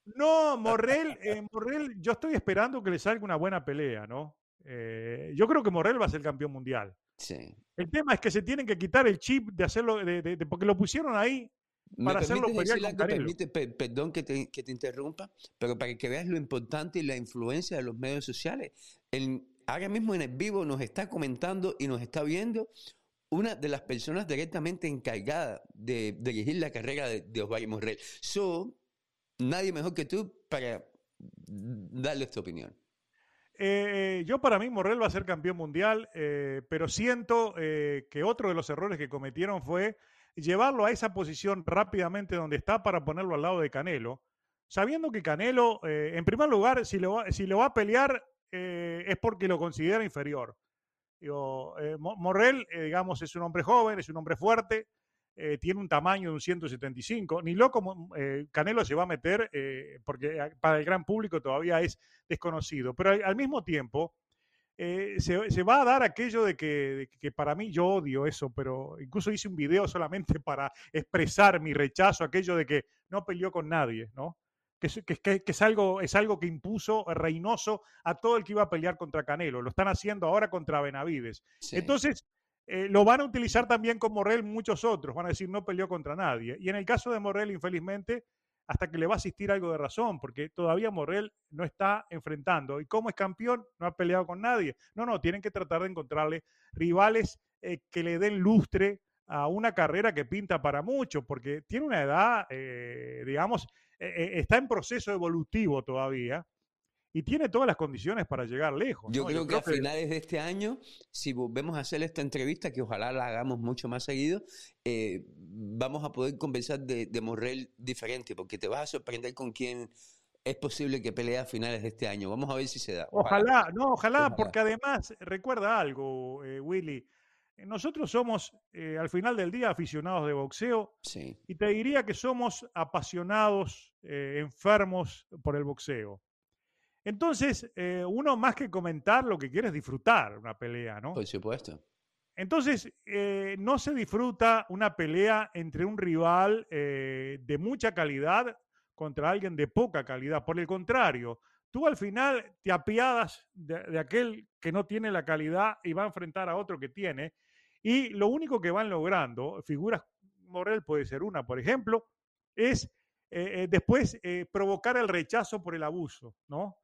B: No, Morrell, Morrell, yo estoy esperando que le salga una buena pelea, ¿no? Yo creo que Morrell va a ser campeón mundial.
A: Sí.
B: El tema es que se tienen que quitar el chip de hacerlo, de, porque lo pusieron ahí para hacerlo
A: permite, perdón que te, que te, interrumpa, pero para que veas lo importante y la influencia de los medios sociales. El, ahora mismo en el vivo nos está comentando y nos está viendo una de las personas directamente encargadas de, dirigir la carrera de, de Osvaldo Morrell. So, nadie mejor que tú para darle esta opinión.
B: Eh, yo para mí Morrell va a ser campeón mundial, eh, pero siento eh, que otro de los errores que cometieron fue llevarlo a esa posición rápidamente donde está para ponerlo al lado de Canelo, sabiendo que Canelo, eh, en primer lugar, si lo, va, si lo va a pelear eh, es porque lo considera inferior. Digo, eh, Morrell, digamos, es un hombre joven, es un hombre fuerte, tiene un tamaño de un 175. Ni loco Canelo se va a meter porque para el gran público todavía es desconocido. Pero al mismo tiempo, eh, se, va a dar aquello de que, para mí yo odio eso, pero incluso hice un video solamente para expresar mi rechazo, aquello de que no peleó con nadie, ¿no? Que, que, es, algo, es algo que impuso Reynoso a todo el que iba a pelear contra Canelo. Lo están haciendo ahora contra Benavides. Entonces, eh, lo van a utilizar también con Morrell muchos otros. Van a decir, no peleó contra nadie. Y en el caso de Morrell, infelizmente, hasta que le va a asistir algo de razón, porque todavía Morrell no está enfrentando. Y como es campeón, no ha peleado con nadie. No, no, tienen que tratar de encontrarle rivales eh, que le den lustre a una carrera que pinta para mucho, porque tiene una edad, eh, digamos, está en proceso evolutivo todavía y tiene todas las condiciones para llegar lejos.
A: Yo, creo, que a finales de este año, si volvemos a hacer esta entrevista, que ojalá la hagamos mucho más seguido, eh, vamos a poder conversar de, de, Morrell diferente, porque te vas a sorprender con quién es posible que pelee a finales de este año. Vamos a ver si se da.
B: Ojalá, no, ojalá, porque además, recuerda algo, eh, Willy. Nosotros somos, eh, al final del día, aficionados de boxeo.
A: Sí.
B: Y te diría que somos apasionados, enfermos por el boxeo. Entonces, eh, uno más que comentar lo que quiere es disfrutar una pelea, ¿no?
A: Por supuesto.
B: Entonces, eh, no se disfruta una pelea entre un rival eh, de mucha calidad contra alguien de poca calidad. Por el contrario, tú al final te apiadas de, aquel que no tiene la calidad y va a enfrentar a otro que tiene. Y lo único que van logrando, figuras, Morel puede ser una, por ejemplo, es después provocar el rechazo por el abuso, ¿no?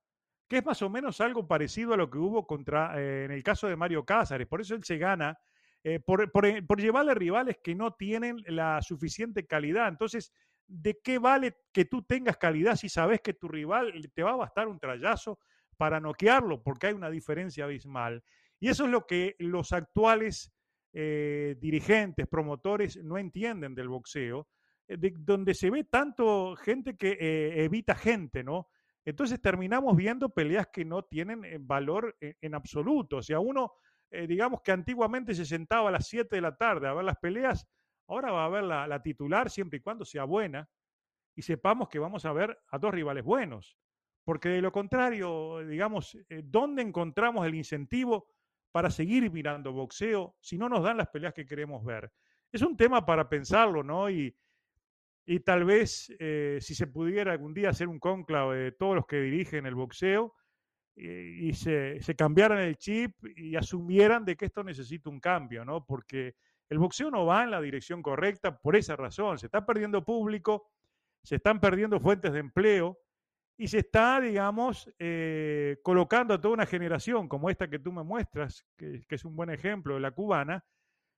B: Que es más o menos algo parecido a lo que hubo contra, eh, en el caso de Mario Cázares. Por eso él se gana, eh, por, por, por, llevarle rivales que no tienen la suficiente calidad. Entonces, ¿de qué vale que tú tengas calidad si sabes que tu rival te va a bastar un trayazo para noquearlo? Porque hay una diferencia abismal. Y eso es lo que los actuales eh, dirigentes, promotores no entienden del boxeo, eh, donde se ve tanto gente que eh, evita gente, ¿no? Entonces terminamos viendo peleas que no tienen valor en, absoluto. O sea, uno, digamos que antiguamente se sentaba a las 7 de la tarde a ver las peleas, ahora va a ver la, la titular siempre y cuando sea buena y sepamos que vamos a ver a dos rivales buenos. Porque de lo contrario, digamos, ¿dónde encontramos el incentivo para seguir mirando boxeo si no nos dan las peleas que queremos ver. Es un tema para pensarlo, ¿no? Y, y tal vez eh, si se pudiera algún día hacer un conclave de todos los que dirigen el boxeo y, se, se, cambiaran el chip y asumieran de que esto necesita un cambio, ¿no? Porque el boxeo no va en la dirección correcta por esa razón. Se está perdiendo público, se están perdiendo fuentes de empleo y se está, digamos, eh, colocando a toda una generación como esta que tú me muestras, que, es un buen ejemplo de la cubana,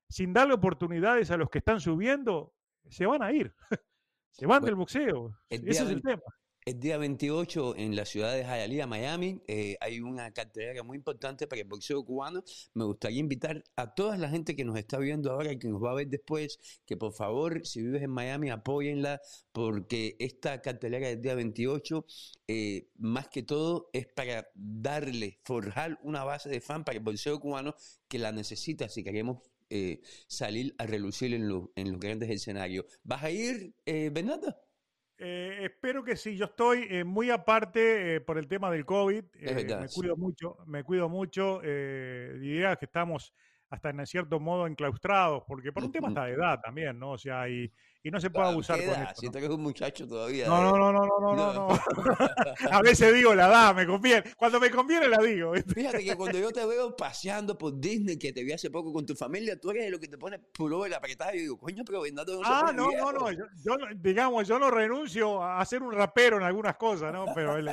B: sin darle oportunidades a los que están subiendo, se van a ir, se van del boxeo. Ese es el tema.
A: El día 28 en la ciudad de Hialeah, Miami, eh, hay una cartelera muy importante para el boxeo cubano. Me gustaría invitar a toda la gente que nos está viendo ahora y que nos va a ver después, que por favor, si vives en Miami, apóyenla, porque esta cartelera del día 28, eh, más que todo, es para darle, forjar una base de fan para el boxeo cubano que la necesita si queremos eh, salir a relucir en, en los grandes escenarios. ¿Vas a ir, Bernardo?
B: Eh, espero que sí. Yo estoy eh, muy aparte eh, por el tema del COVID. me cuido mucho, me cuido mucho. diría que estamos hasta en cierto modo enclaustrados, porque por un tema hasta de edad también, ¿no? O sea, y, y no se puede abusar con esto.
A: Siento que es un muchacho todavía.
B: No, no, no, no, no, no, no. A veces digo la edad, me conviene. Cuando me conviene la digo.
A: Fíjate que cuando yo te veo paseando por Disney, que te vi hace poco con tu familia, tú eres lo que te pone pullover apretado y digo, coño, pero Bernardo
B: no Ah, no, no, no. Yo, digamos, yo no renuncio a ser un rapero en algunas cosas, ¿no? Pero en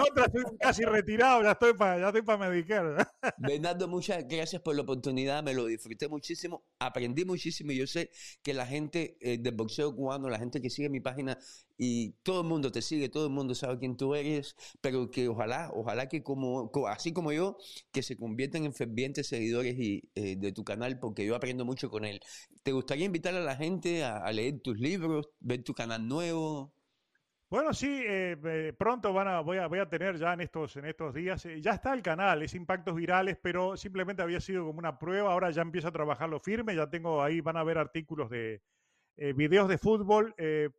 B: otras estoy casi retirado, ya estoy para ya estoy para medicar.
A: Bernardo, muchas gracias por la oportunidad, me lo disfruté muchísimo, aprendí muchísimo y yo sé que la gente eh, boxeo cubano, la gente que sigue mi página y todo el mundo te sigue, todo el mundo sabe quién tú eres, pero que ojalá, ojalá que como, así como yo, que se conviertan en fervientes seguidores y, eh, de tu canal, porque yo aprendo mucho con él. ¿Te gustaría invitar a la gente a, leer tus libros, ver tu canal nuevo?
B: Bueno, sí, eh, pronto van a, voy, a, voy a tener ya en estos, en estos días, eh, ya está el canal, es Impactos Virales, pero simplemente había sido como una prueba, ahora ya empiezo a trabajarlo firme, ya tengo ahí, van a ver artículos de, eh, videos de fútbol eh,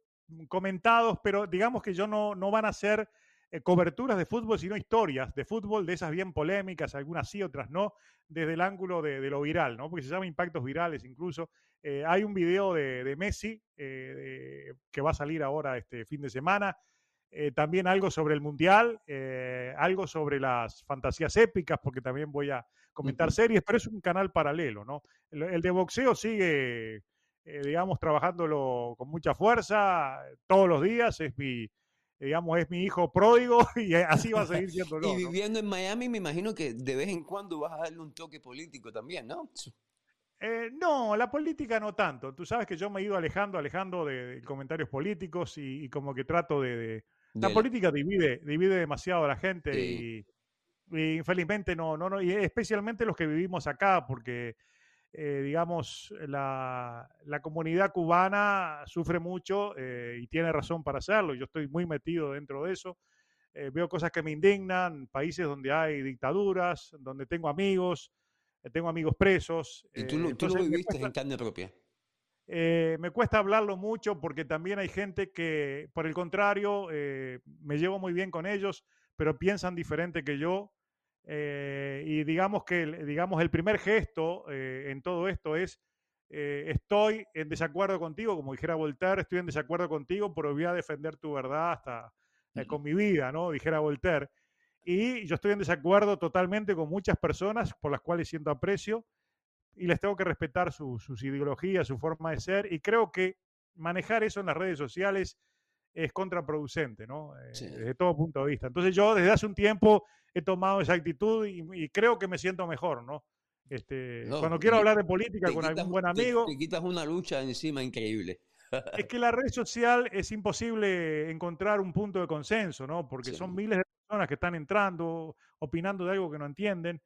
B: comentados, pero digamos que yo no, no van a ser eh, coberturas de fútbol, sino historias de fútbol, de esas bien polémicas, algunas sí, otras no, desde el ángulo de, lo viral, ¿no? Porque se llama impactos virales incluso. hay un video de, Messi que va a salir ahora este fin de semana. también algo sobre el Mundial, algo sobre las fantasías épicas, porque también voy a comentar series, pero es un canal paralelo, ¿no? el de boxeo sigue eh, digamos, trabajándolo con mucha fuerza todos los días. Es mi, digamos, es mi hijo pródigo y así va a seguir siendo.
A: y viviendo en Miami, me imagino que de vez en cuando vas a darle un toque político también, ¿no?
B: Eh, no, la política no tanto. Tú sabes que yo me he ido alejando, alejando de, comentarios políticos y, como que trato de... la, política divide, divide demasiado a la gente y, y, infelizmente no, no, no, y especialmente los que vivimos acá, porque eh, digamos, la, la, comunidad cubana sufre mucho eh, y tiene razón para hacerlo. Yo estoy muy metido dentro de eso. Eh, veo cosas que me indignan, países donde hay dictaduras, donde tengo amigos, tengo amigos presos.
A: ¿Y tú, lo viviste en carne propia?
B: me cuesta hablarlo mucho porque también hay gente que, por el contrario, me llevo muy bien con ellos, pero piensan diferente que yo eh, y digamos que digamos, el primer gesto eh, en todo esto es, eh, estoy en desacuerdo contigo, como dijera Voltaire, estoy en desacuerdo contigo, pero voy a defender tu verdad hasta con mi vida, ¿no? Dijera Voltaire. Y yo estoy en desacuerdo totalmente con muchas personas por las cuales siento aprecio y les tengo que respetar sus ideologías, su forma de ser. Y creo que manejar eso en las redes sociales es contraproducente, ¿no? Desde todo punto de vista. Entonces yo desde hace un tiempo he tomado esa actitud y, creo que me siento mejor, ¿no? Este, cuando quiero hablar de política con algún buen amigo.
A: Te, quitas una lucha encima increíble.
B: es que la red social es imposible encontrar un punto de consenso, ¿no? Porque son miles de personas que están entrando, opinando de algo que no entienden.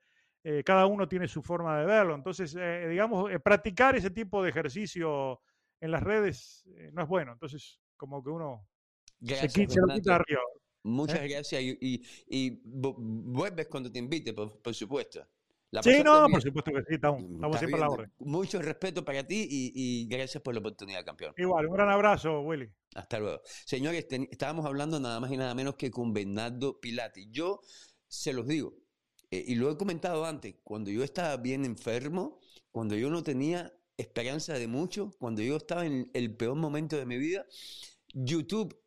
B: Eh, cada uno tiene su forma de verlo. Entonces, eh, digamos, eh, practicar ese tipo de ejercicio en las redes no es bueno. Entonces, como que uno
A: se, quita, arriba. Muchas gracias y, vuelves cuando te invite, por, supuesto.
B: sí, no, por supuesto que sí, estamos, siempre a la orden.
A: Mucho respeto para ti y, gracias por la oportunidad, campeón.
B: Igual, un gran abrazo, Willy.
A: Hasta luego. Señores, estábamos hablando nada más y nada menos que con Bernardo Pilati. Yo se los digo, eh, y lo he comentado antes, cuando yo estaba bien enfermo, cuando yo no tenía esperanza de mucho, cuando yo estaba en el peor momento de mi vida, YouTube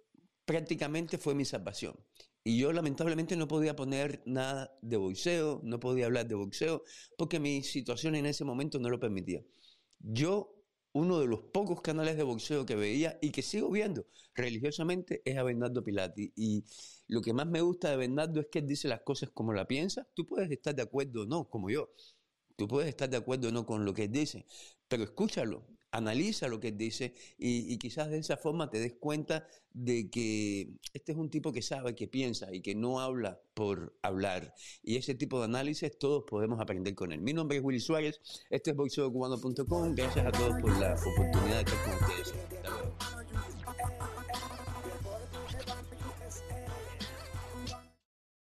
A: prácticamente fue mi salvación. Y yo lamentablemente no podía poner nada de boxeo, no podía hablar de boxeo, porque mi situación en ese momento no lo permitía. Yo, uno de los pocos canales de boxeo que veía y que sigo viendo religiosamente es a Bernardo Pilati. Y lo que más me gusta de Bernardo es que él dice las cosas como la piensa. Tú puedes estar de acuerdo o no, como yo. Tú puedes estar de acuerdo o no con lo que él dice, pero escúchalo, analiza lo que él dice y, quizás de esa forma te des cuenta de que este es un tipo que sabe, que piensa y que no habla por hablar. Y ese tipo de análisis todos podemos aprender con él. Mi nombre es Willy Suárez, este es boxeocubano.com. Gracias a todos por la oportunidad de estar ustedes.